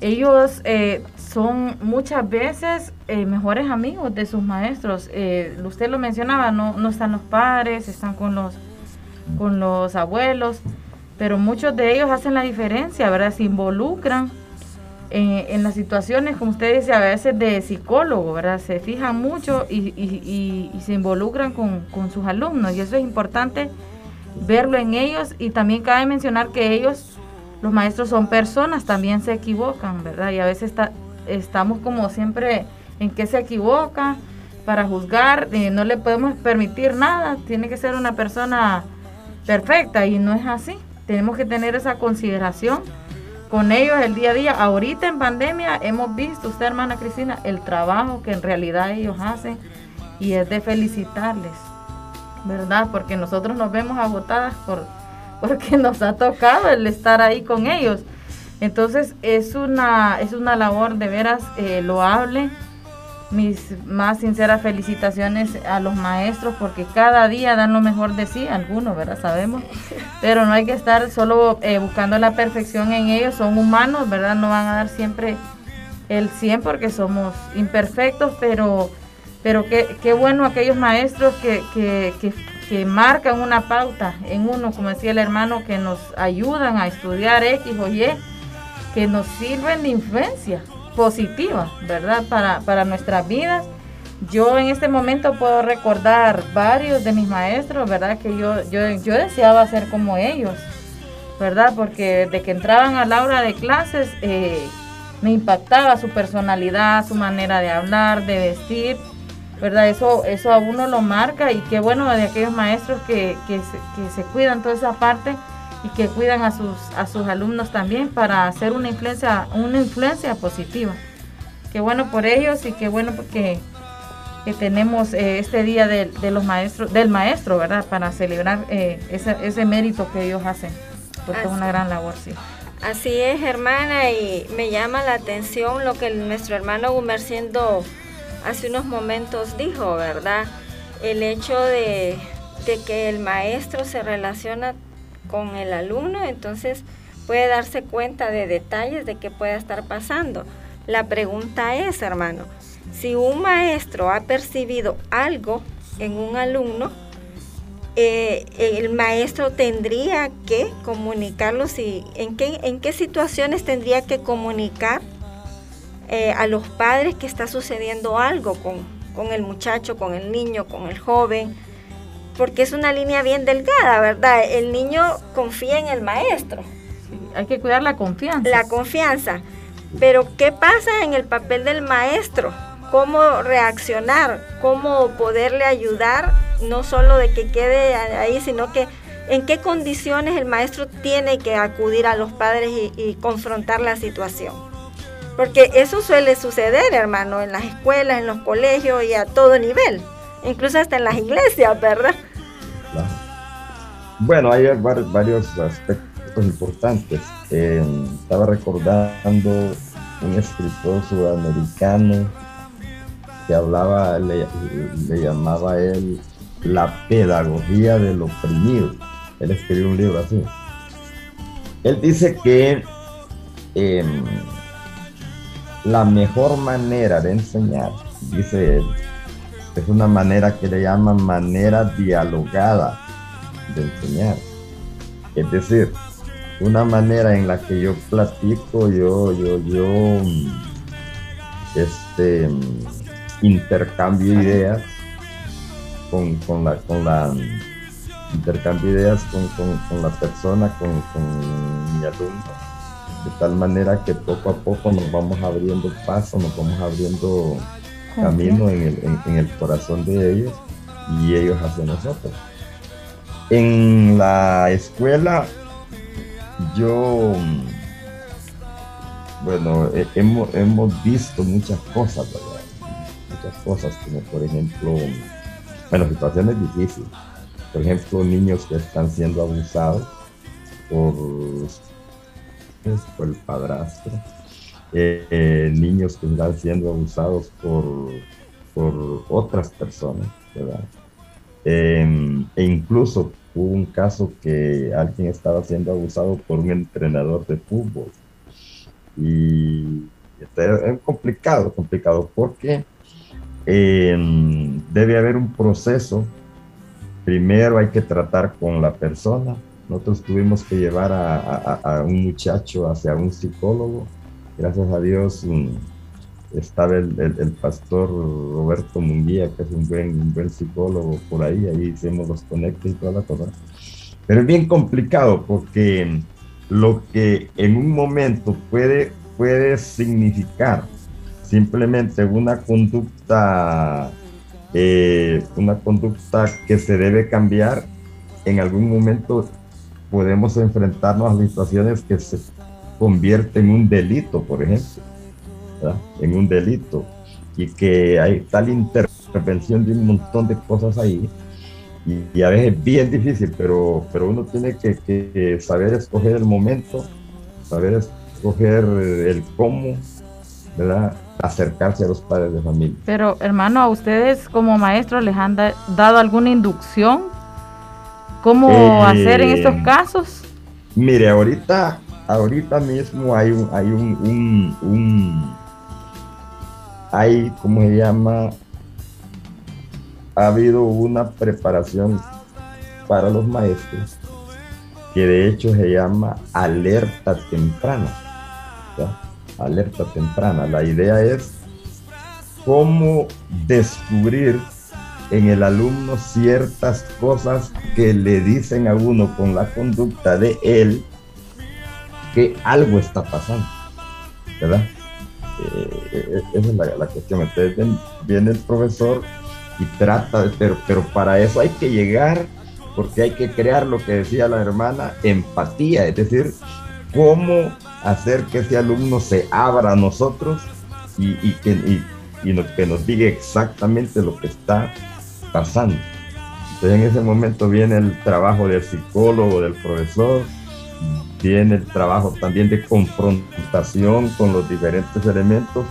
ellos eh, son muchas veces eh, mejores amigos de sus maestros. usted lo mencionaba, no, no están los padres, están con los, con los abuelos, pero muchos de ellos hacen la diferencia, ¿verdad? Se involucran en, las situaciones, como usted dice, a veces de psicólogo, ¿verdad? Se fijan mucho y, y, y, se involucran con, con sus alumnos y eso es importante verlo en ellos y también cabe mencionar que ellos, los maestros son personas, también se equivocan, ¿verdad? Y a veces estamos como siempre en que se equivoca para juzgar, y no le podemos permitir nada, tiene que ser una persona perfecta y no es así. Tenemos que tener esa consideración con ellos el día a día. Ahorita en pandemia hemos visto, usted hermana Cristina, el trabajo que en realidad ellos hacen y es de felicitarles. ¿Verdad? Porque nosotros nos vemos agotadas por, [laughs] porque nos ha tocado el estar ahí con ellos. Entonces es una, es una labor de veras eh, loable. Mis más sinceras felicitaciones a los maestros porque cada día dan lo mejor de sí, algunos, ¿verdad? Sabemos. [laughs] Pero no hay que estar solo eh, buscando la perfección en ellos, son humanos, ¿verdad? No van a dar siempre el 100 porque somos imperfectos, pero pero qué, qué bueno aquellos maestros que, que, que, marcan una pauta en uno, como decía el hermano, que nos ayudan a estudiar X o Y, que nos sirven de influencia positiva, ¿verdad? Para, para nuestras vidas. Yo en este momento puedo recordar varios de mis maestros, ¿verdad? Que yo, yo, yo deseaba ser como ellos, ¿verdad? Porque de que entraban a la hora de clases eh, me impactaba su personalidad, su manera de hablar, de vestir ¿verdad? Eso, eso a uno lo marca y qué bueno de aquellos maestros que, que, se, cuidan toda esa parte y que cuidan a sus, a sus alumnos también para hacer una influencia, una influencia positiva. Qué bueno por ellos y qué bueno porque que tenemos eh, este día de, los maestros, del maestro, ¿verdad? Para celebrar eh, ese, ese, mérito que ellos hacen, porque es una gran labor, sí. Así es, hermana, y me llama la atención lo que nuestro hermano Gumerciendo hace unos momentos dijo, ¿verdad? El hecho de, que el maestro se relaciona con el alumno, entonces puede darse cuenta de detalles de qué pueda estar pasando. La pregunta es, hermano, si un maestro ha percibido algo en un alumno, eh, el maestro tendría que comunicarlo, si, ¿en, qué, ¿en qué situaciones tendría que comunicar eh, a los padres que está sucediendo algo con, con el muchacho, con el niño, con el joven, porque es una línea bien delgada, ¿verdad? El niño confía en el maestro. hay que cuidar la confianza. La confianza. Pero ¿qué pasa en el papel del maestro? ¿Cómo reaccionar? ¿Cómo poderle ayudar? No solo de que quede ahí, sino que en qué condiciones el maestro tiene que acudir a los padres y confrontar la situación. Porque eso suele suceder, hermano, en las escuelas, en los colegios y a todo nivel, incluso hasta en las iglesias, ¿verdad? Bueno, hay varios aspectos importantes. em, estaba recordando un escritor sudamericano que hablaba, le, llamaba él la pedagogía del oprimido. Él escribió un libro así. Él dice que em, la mejor manera de enseñar, dice él, es una manera que le llaman manera dialogada de enseñar. Es decir, una manera en la que yo platico, yo, yo, yo, este, intercambio ideas con, con la, con la, intercambio ideas con, con, la persona, con, mi alumno, de tal manera que poco a poco nos vamos abriendo paso, nos vamos abriendo camino en el, en el corazón de ellos y ellos hacia nosotros. En la escuela yo, bueno, hemos, hemos visto muchas cosas, ¿verdad? Muchas cosas, como por ejemplo, bueno, situaciones difíciles. Por ejemplo, niños que están siendo abusados por, por el padrastro. Eh, niños que están siendo abusados por, por otras personas, ¿verdad? Em, e incluso hubo un caso que alguien estaba siendo abusado por un entrenador de fútbol. Y este, es complicado, complicado, porque em, debe haber un proceso. Primero hay que tratar con la persona. Nosotros tuvimos que llevar a, un muchacho hacia un psicólogo. Gracias a Dios estaba el, pastor Roberto Munguía, que es un buen, buen psicólogo por ahí, ahí hicimos los conectes y toda la cosa. Pero es bien complicado porque lo que en un momento puede, puede significar simplemente una conducta, eh, una conducta que se debe cambiar, en algún momento podemos enfrentarnos a situaciones que se convierten en un delito, por ejemplo en un delito y que hay tal intervención de un montón de cosas ahí y, a veces es bien difícil, pero, pero uno tiene que, saber escoger el momento, saber escoger el cómo, ¿verdad? acercarse a los padres de familia. Pero hermano, ¿a ustedes como maestros les han dado alguna inducción? ¿Cómo eh, hacer en estos casos? Mire, ahorita, ahorita mismo hay un, hay un, un hay, ¿cómo se llama? Ha habido una preparación para los maestros que de hecho se llama alerta temprana. Alerta temprana. La idea es cómo descubrir en el alumno ciertas cosas que le dicen a uno con la conducta de él que algo está pasando. ¿Verdad? Eh, esa es la, cuestión. Entonces viene el profesor y trata pero, pero para eso hay que llegar, porque hay que crear lo que decía la hermana, empatía, es decir, cómo hacer que ese alumno se abra a nosotros y, y que, y, que nos diga exactamente lo que está pasando. Entonces en ese momento viene el trabajo del psicólogo, del profesor, viene el trabajo también de confrontación con los diferentes elementos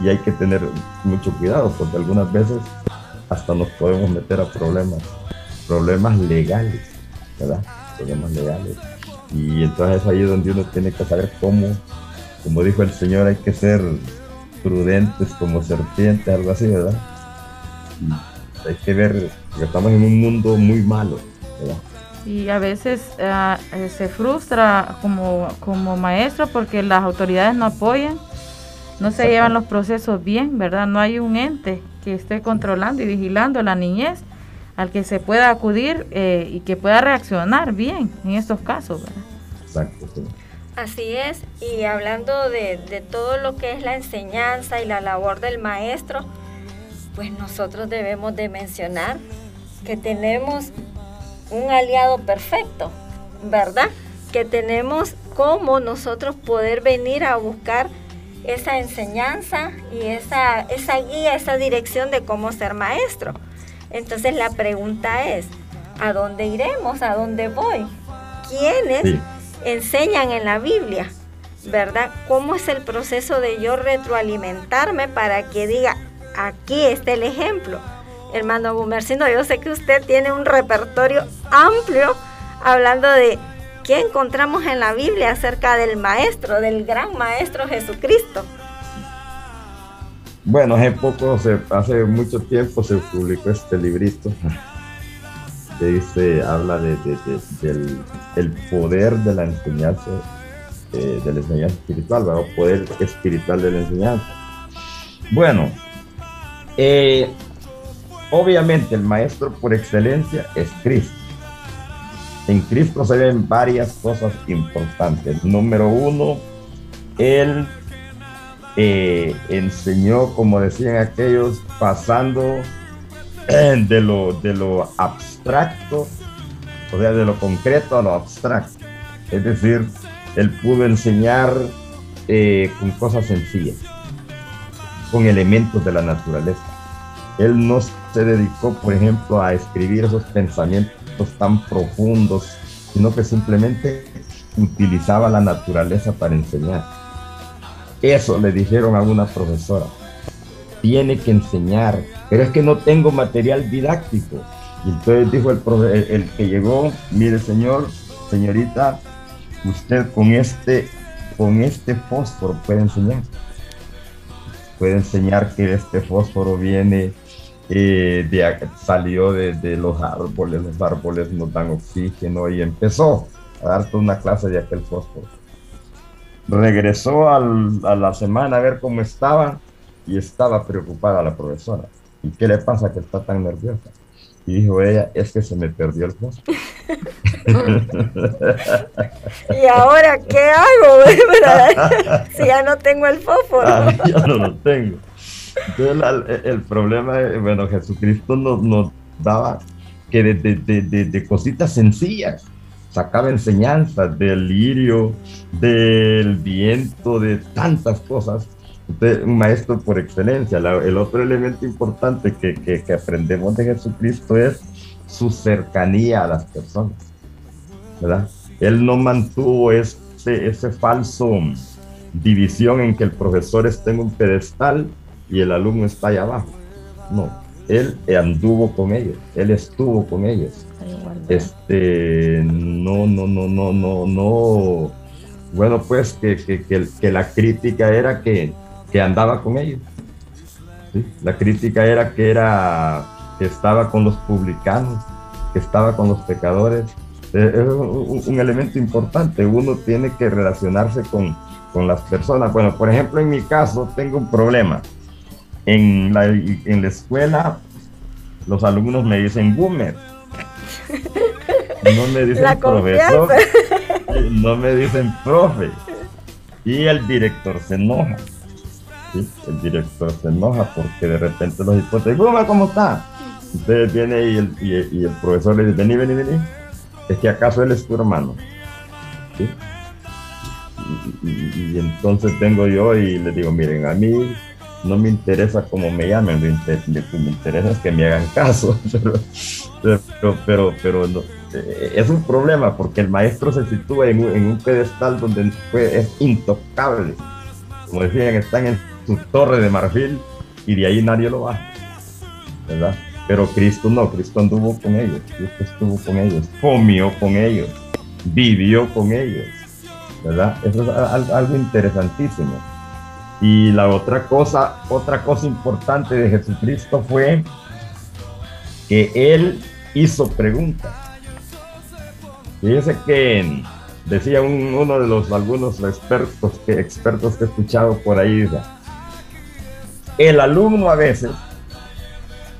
y hay que tener mucho cuidado porque algunas veces hasta nos podemos meter a problemas, problemas legales, ¿verdad? Problemas legales. Y entonces es ahí donde uno tiene que saber cómo, como dijo el Señor, hay que ser prudentes como serpientes, algo así, ¿verdad? Hay que ver que estamos en un mundo muy malo, ¿verdad? Y a veces eh, se frustra como, como maestro porque las autoridades no apoyan, no se llevan los procesos bien, ¿verdad? No hay un ente que esté controlando y vigilando la niñez al que se pueda acudir eh, y que pueda reaccionar bien en estos casos, ¿verdad? Exacto. Así es, y hablando de, de todo lo que es la enseñanza y la labor del maestro, pues nosotros debemos de mencionar que tenemos un aliado perfecto, ¿verdad? Que tenemos como nosotros poder venir a buscar esa enseñanza y esa, esa guía, esa dirección de cómo ser maestro. Entonces la pregunta es, ¿a dónde iremos? ¿A dónde voy? ¿Quiénes enseñan en la Biblia, ¿verdad? ¿Cómo es el proceso de yo retroalimentarme para que diga, aquí está el ejemplo? Hermano Gumercino, yo sé que usted tiene un repertorio amplio hablando de qué encontramos en la Biblia acerca del Maestro, del gran Maestro Jesucristo. Bueno, hace poco, hace mucho tiempo se publicó este librito que dice, habla de, del el poder de la enseñanza, eh, de la enseñanza espiritual, o poder espiritual de la enseñanza. Bueno, eh, obviamente el maestro por excelencia es Cristo. En Cristo se ven varias cosas importantes. Número uno, Él eh, enseñó, como decían aquellos, pasando de lo, de lo abstracto, o sea, de lo concreto a lo abstracto. Es decir, él pudo enseñar eh, con cosas sencillas, con elementos de la naturaleza. Él no se dedicó, por ejemplo, a escribir esos pensamientos tan profundos, sino que simplemente utilizaba la naturaleza para enseñar. Eso le dijeron a una profesora. Tiene que enseñar, pero es que no tengo material didáctico. Y entonces dijo el, el, que llegó, mire señor, señorita, usted con este, con este fósforo puede enseñar. Puede enseñar que este fósforo viene eh, de, salió de, los árboles, los árboles nos dan oxígeno y empezó a dar una clase de aquel fósforo. Regresó a la semana a ver cómo estaba y estaba preocupada la profesora. ¿Y qué le pasa que está tan nerviosa? Y dijo ella, es que se me perdió el fósforo. [laughs] ¿Y ahora qué hago? [laughs] si ya no tengo el fósforo. Ah, ya no lo tengo. Entonces, el, problema, bueno, Jesucristo nos, nos daba que de, de, de, cositas sencillas sacaba enseñanzas del lirio, del viento, de tantas cosas. Un maestro por excelencia. el otro elemento importante que, que, que, aprendemos de Jesucristo es su cercanía a las personas. ¿verdad? Él no mantuvo ese, ese falso división en que el profesor está en un pedestal y el alumno está allá abajo. No, él anduvo con ellos, él estuvo con ellos. Este, no, no, no, no, no, no. Bueno, pues que, que, que, la crítica era que, que andaba con ellos. La crítica era que era que estaba con los publicanos, que estaba con los pecadores. Eh, es un, un elemento importante. Uno tiene que relacionarse con, con las personas. Bueno, por ejemplo, en mi caso tengo un problema en la, en la escuela los alumnos me dicen boomer. No me dicen profesor. No me dicen profe. Y el director se enoja. El director se enoja porque de repente los hipótesis, Boomer, ¿cómo está? Entonces viene y el, y, el profesor le dice, vení, vení, vení. Es que acaso él es tu hermano. Y, entonces vengo yo y le digo, miren, a mí no me interesa cómo me llamen, lo que me interesa es que me hagan caso, [laughs] pero, pero, pero, eh, es un problema porque el maestro se sitúa en un, pedestal donde es intocable, como decían, están en su torre de marfil y de ahí nadie lo va, ¿verdad? Pero Cristo no, Cristo anduvo con ellos, Cristo estuvo con ellos, comió con ellos, vivió con ellos, ¿verdad? Eso es algo interesantísimo. Y la otra cosa, otra cosa importante de Jesucristo fue que él hizo preguntas. Fíjese que decía uno de los algunos expertos que, expertos que he escuchado por ahí, el alumno a veces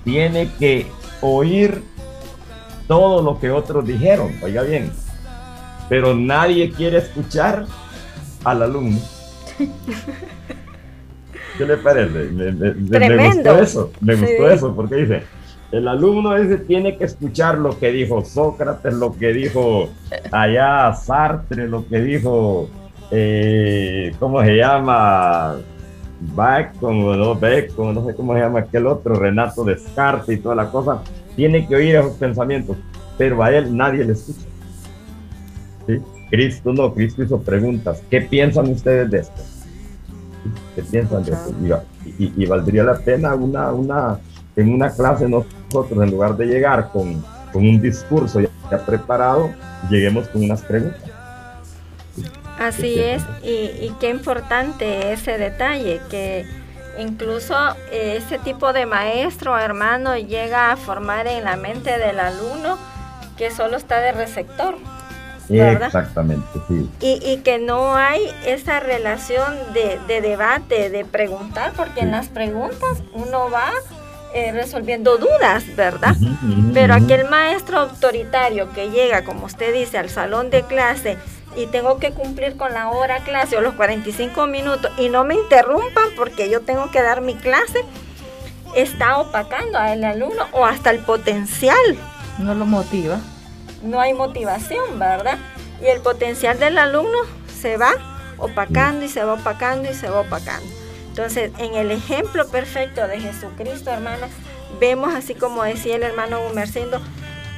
tiene que oír todo lo que otros dijeron, oiga bien, pero nadie quiere escuchar al alumno. [laughs] ¿Qué le parece? Me, gustó eso, me gustó eso, porque dice, el alumno ese tiene que escuchar lo que dijo Sócrates, lo que dijo allá Sartre, lo que dijo, eh, ¿cómo se llama? Bacon, no, Bacon, no sé cómo se llama aquel otro, Renato Descartes y toda la cosa, tiene que oír esos pensamientos, pero a él nadie le escucha. ¿sí? Cristo no, Cristo hizo preguntas. ¿Qué piensan ustedes de esto? ¿Qué piensan de esto? Y, valdría la pena una, una, en una clase nosotros, en lugar de llegar con, con un discurso ya, preparado, lleguemos con unas preguntas. Así es, y, y, qué importante ese detalle, que incluso eh, ese tipo de maestro o hermano llega a formar en la mente del alumno que solo está de receptor. Exactamente, sí. Y, que no hay esa relación de, debate, de preguntar, porque en las preguntas uno va eh, resolviendo dudas, ¿verdad? Pero aquel maestro autoritario que llega, como usted dice, al salón de clase y tengo que cumplir con la hora clase o los 45 minutos y no me interrumpan porque yo tengo que dar mi clase, está opacando al alumno o hasta el potencial. No lo motiva no hay motivación, ¿verdad? Y el potencial del alumno se va opacando y se va opacando y se va opacando. Entonces, en el ejemplo perfecto de Jesucristo, hermana, vemos así como decía el hermano Gumercindo,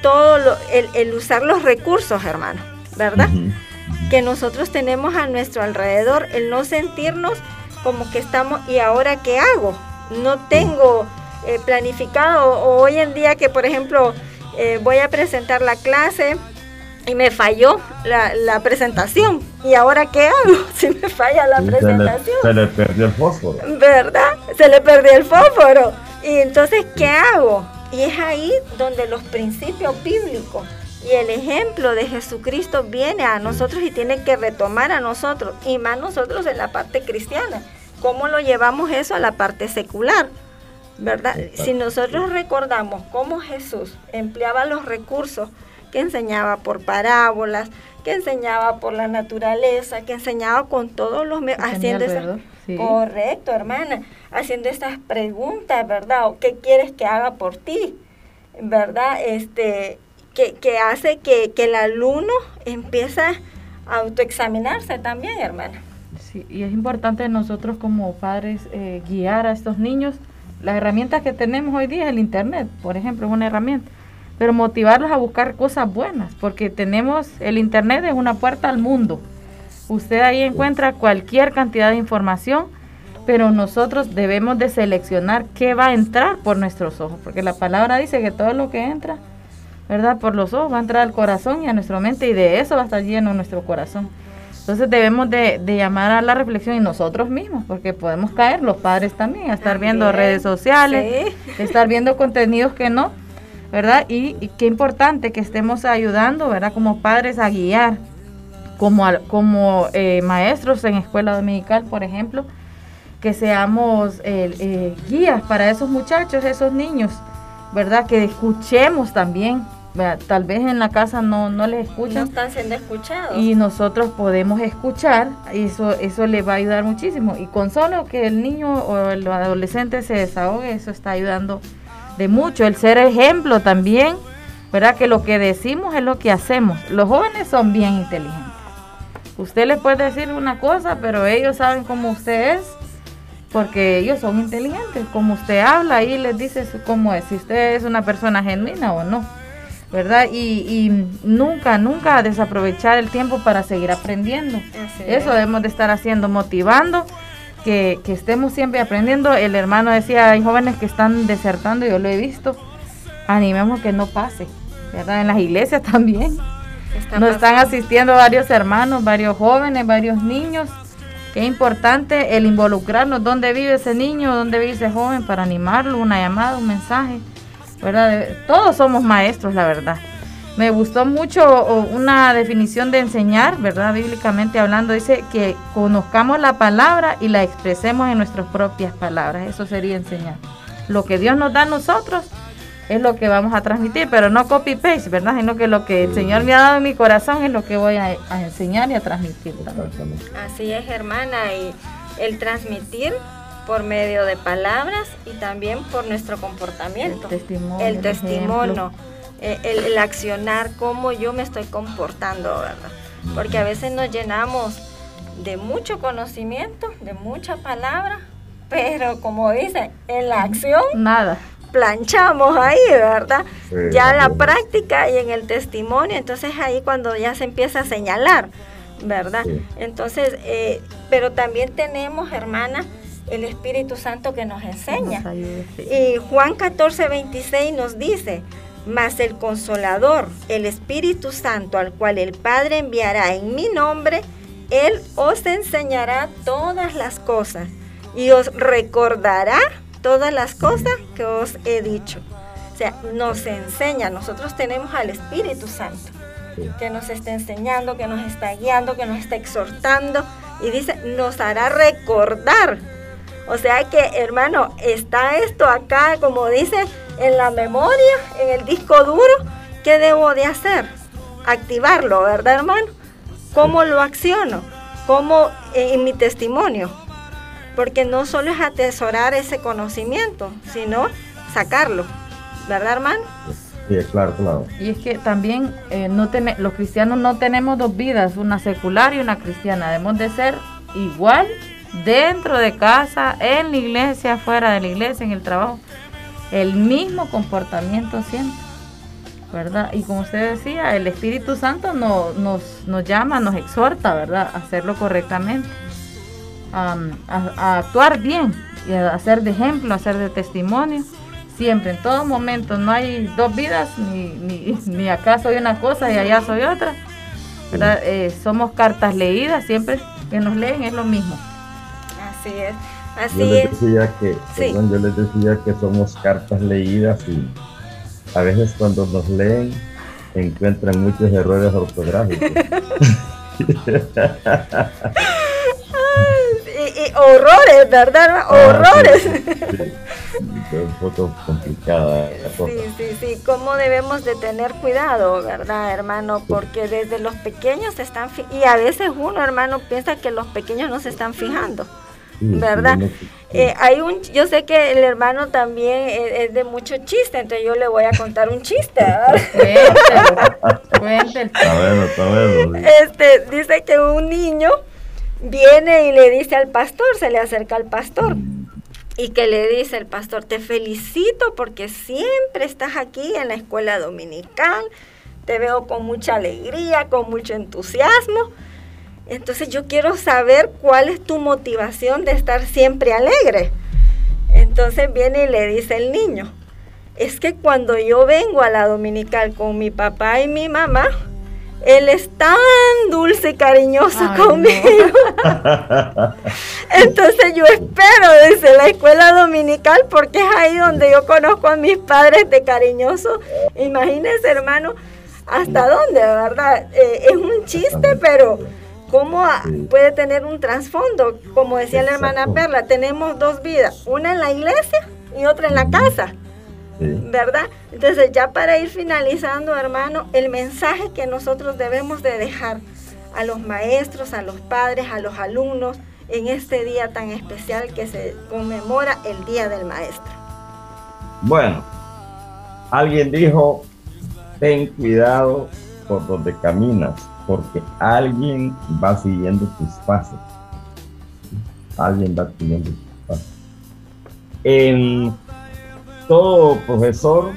todo lo, el, usar los recursos, hermano, ¿verdad? Que nosotros tenemos a nuestro alrededor, el no sentirnos como que estamos, ¿y ahora qué hago? No tengo eh, planificado, o hoy en día que, por ejemplo, eh, voy a presentar la clase y me falló la, presentación. ¿Y ahora qué hago [laughs] si me falla la presentación? Se le, perdió el fósforo. ¿Verdad? Se le perdió el fósforo. Y entonces, ¿qué hago? Y es ahí donde los principios bíblicos y el ejemplo de Jesucristo viene a nosotros y tiene que retomar a nosotros, y más nosotros en la parte cristiana. ¿Cómo lo llevamos eso a la parte secular? ¿verdad? Si nosotros recordamos cómo Jesús empleaba los recursos que enseñaba por parábolas, que enseñaba por la naturaleza, que enseñaba con todos los haciendo esas, correcto, hermana, haciendo esas preguntas, ¿verdad? ¿Qué quieres que haga por ti? ¿Verdad? Este que, hace que, que, el alumno empiece a autoexaminarse también, hermana. Sí, y es importante nosotros como padres eh, guiar a estos niños las herramientas que tenemos hoy día, el Internet, por ejemplo, es una herramienta. Pero motivarlos a buscar cosas buenas, porque tenemos, el Internet es una puerta al mundo. Usted ahí encuentra cualquier cantidad de información, pero nosotros debemos de seleccionar qué va a entrar por nuestros ojos, porque la palabra dice que todo lo que entra, ¿verdad? Por los ojos va a entrar al corazón y a nuestra mente y de eso va a estar lleno nuestro corazón. Entonces debemos de, llamar a la reflexión y nosotros mismos, porque podemos caer, los padres también, a estar viendo redes sociales, estar viendo contenidos que no, ¿verdad? Y, qué importante que estemos ayudando, ¿verdad? Como padres a guiar, como, como eh, maestros en escuela dominical, por ejemplo, que seamos eh, eh, guías para esos muchachos, esos niños, ¿verdad? Que escuchemos también tal vez en la casa no, no les escuchan. No están siendo escuchados. Y nosotros podemos escuchar, y eso, eso le va a ayudar muchísimo. Y con solo que el niño o el adolescente se desahogue, eso está ayudando de mucho. El ser ejemplo también, ¿verdad? Que lo que decimos es lo que hacemos. Los jóvenes son bien inteligentes. Usted les puede decir una cosa, pero ellos saben cómo usted es, porque ellos son inteligentes. Como usted habla y les dice cómo es, si usted es una persona genuina o no. ¿Verdad? Y, nunca, nunca desaprovechar el tiempo para seguir aprendiendo. Eso debemos de estar haciendo, motivando, que, estemos siempre aprendiendo. El hermano decía, hay jóvenes que están desertando, yo lo he visto. Animemos que no pase, ¿verdad? En las iglesias [laughs] también. Nos están asistiendo varios hermanos, varios jóvenes, varios niños. Qué importante el involucrarnos, dónde vive ese niño, dónde vive ese joven, para animarlo, una llamada, un mensaje ¿verdad? Todos somos maestros, la verdad. Me gustó mucho una definición de enseñar, ¿verdad? Bíblicamente hablando, dice que conozcamos la palabra y la expresemos en nuestras propias palabras. Eso sería enseñar. Lo que Dios nos da a nosotros es lo que vamos a transmitir, pero no copy-paste, ¿verdad? Sino que lo que el Señor me ha dado en mi corazón es lo que voy a, a enseñar y a transmitir también. Así es, hermana, y el transmitir por medio de palabras y también por nuestro comportamiento. El testimonio. El testimonio, eh, el, accionar, cómo yo me estoy comportando, ¿verdad? Porque a veces nos llenamos de mucho conocimiento, de mucha palabra, pero como dice, en la acción... Nada. planchamos ahí, ¿verdad? ya la práctica y en el testimonio, entonces ahí cuando ya se empieza a señalar, ¿verdad? Entonces, eh, pero también tenemos, hermana, el Espíritu Santo que nos enseña. Y Juan 14, 26 nos dice, mas el consolador, el Espíritu Santo, al cual el Padre enviará en mi nombre, Él os enseñará todas las cosas y os recordará todas las cosas que os he dicho. O sea, nos enseña, nosotros tenemos al Espíritu Santo que nos está enseñando, que nos está guiando, que nos está exhortando y dice, nos hará recordar. O sea que, hermano, está esto acá, como dice, en la memoria, en el disco duro, ¿qué debo de hacer? Activarlo, ¿verdad, hermano? ¿Cómo lo acciono? ¿Cómo en mi testimonio? porque no solo es atesorar ese conocimiento, sino sacarlo, ¿verdad hermano? Sí, claro, claro. Y es que también eh, no los cristianos no tenemos dos vidas, una secular y una cristiana, debemos de ser igual dentro de casa, en la iglesia, fuera de la iglesia, en el trabajo, el mismo comportamiento siempre. ¿verdad? Y como usted decía, el Espíritu Santo nos, nos llama, nos exhorta, ¿verdad?, a hacerlo correctamente a, actuar bien y a hacer de ejemplo, a hacer de testimonio. Siempre, en todo momento, no hay dos vidas, ni, ni, [laughs] ni acá soy una cosa y allá soy otra. Eh, somos cartas leídas, siempre que nos leen es lo mismo. Así es. Así yo les decía que, yo les decía que somos cartas leídas y a veces cuando nos leen encuentran muchos errores ortográficos. [laughs] horrores, ¿verdad? Ah, horrores. un poco complicada. Sí, sí, sí. ¿Cómo debemos de tener cuidado, verdad, hermano? Porque desde los pequeños se están... Y a veces uno, hermano, piensa que los pequeños no se están fijando. ¿Verdad? Eh, hay un, yo sé que el hermano también es, de mucho chiste, entonces yo le voy a contar un chiste. Cuéntelo, [laughs] cuéntelo. Este, dice que un niño viene y le dice al pastor, se le acerca al pastor. Y que le dice el pastor, te felicito porque siempre estás aquí en la escuela dominical, te veo con mucha alegría, con mucho entusiasmo. Entonces yo quiero saber cuál es tu motivación de estar siempre alegre. Entonces viene y le dice el niño, es que cuando yo vengo a la dominical con mi papá y mi mamá, él es tan dulce y cariñoso conmigo. [laughs] Entonces yo espero desde la escuela dominical porque es ahí donde yo conozco a mis padres de cariñoso. Imagínense, hermano, hasta dónde, ¿verdad? Eh, es un chiste, pero ¿cómo puede tener un trasfondo? Como decía la hermana Perla, tenemos dos vidas, una en la iglesia y otra en la casa. ¿verdad? Entonces ya para ir finalizando, hermano, el mensaje que nosotros debemos de dejar a los maestros, a los padres, a los alumnos en este día tan especial que se conmemora el Día del Maestro. Bueno, alguien dijo, ten cuidado por donde caminas, porque alguien va siguiendo tus pasos. Alguien va siguiendo tus pasos. En todo profesor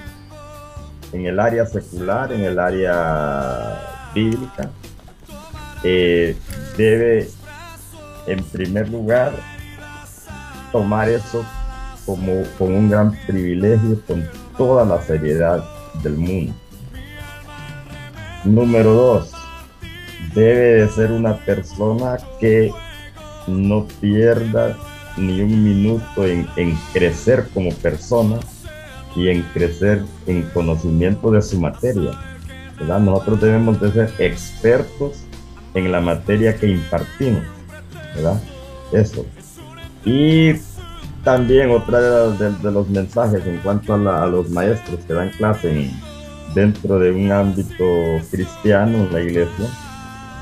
en el área secular, en el área bíblica, eh, debe en primer lugar tomar eso como, un gran privilegio con toda la seriedad del mundo. Número dos, debe de ser una persona que no pierda ni un minuto en, crecer como persona, y en crecer en conocimiento de su materia. ¿verdad? Nosotros debemos de ser expertos en la materia que impartimos. ¿verdad? Eso. Y también otra de, los mensajes en cuanto a, los maestros que dan clase dentro de un ámbito cristiano en la iglesia,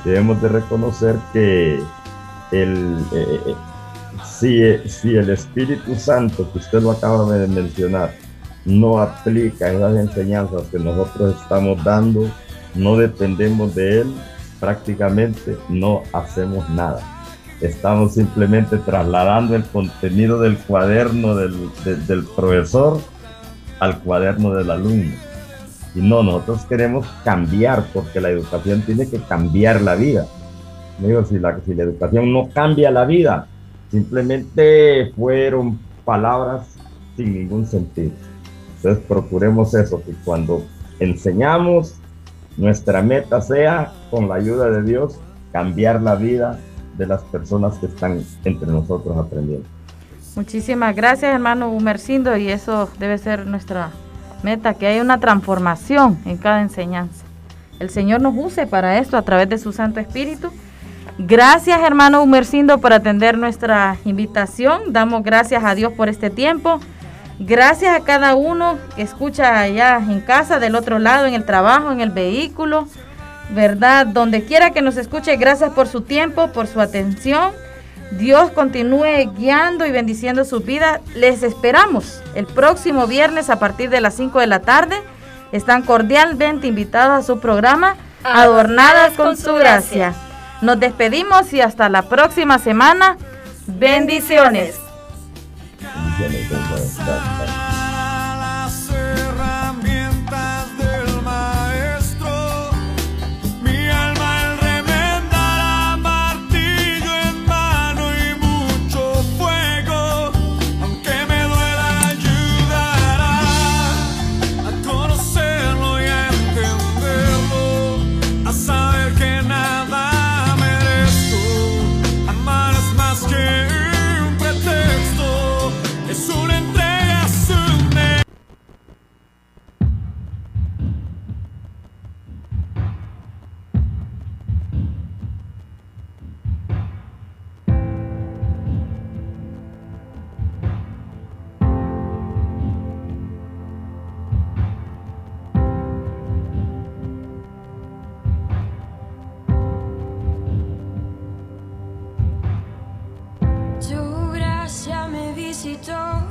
debemos de reconocer que el, eh, eh, si, si el Espíritu Santo, que usted lo acaba de mencionar, no aplica esas enseñanzas que nosotros estamos dando, no dependemos de él, prácticamente no hacemos nada. Estamos simplemente trasladando el contenido del cuaderno del, del profesor al cuaderno del alumno. Y no, nosotros queremos cambiar, porque la educación tiene que cambiar la vida. Digo, si la, si la educación no cambia la vida, simplemente fueron palabras sin ningún sentido. Entonces procuremos eso, que cuando enseñamos, nuestra meta sea, con la ayuda de Dios, cambiar la vida de las personas que están entre nosotros aprendiendo. Muchísimas gracias, hermano Humercindo, y eso debe ser nuestra meta, que haya una transformación en cada enseñanza. El Señor nos use para esto a través de su Santo Espíritu. Gracias, hermano Humercindo, por atender nuestra invitación. Damos gracias a Dios por este tiempo. Gracias a cada uno que escucha allá en casa, del otro lado, en el trabajo, en el vehículo, ¿verdad? Donde quiera que nos escuche, gracias por su tiempo, por su atención. Dios continúe guiando y bendiciendo su vida. Les esperamos el próximo viernes a partir de las 5 de la tarde. Están cordialmente invitados a su programa Adornadas con su gracia. Nos despedimos y hasta la próxima semana. Bendiciones. Estaré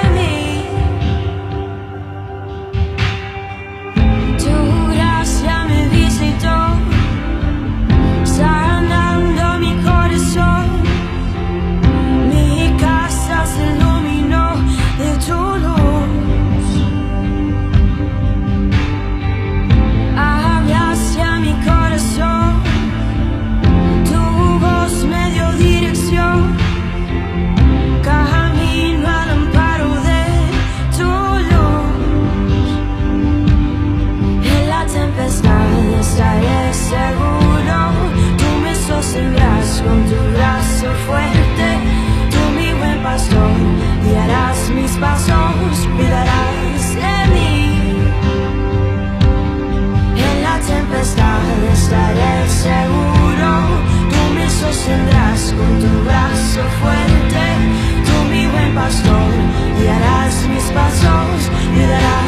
estaré seguro. Tú me sostendrás con tu brazo fuerte, tú mi buen pastor, guiarás mis pasos, me darás.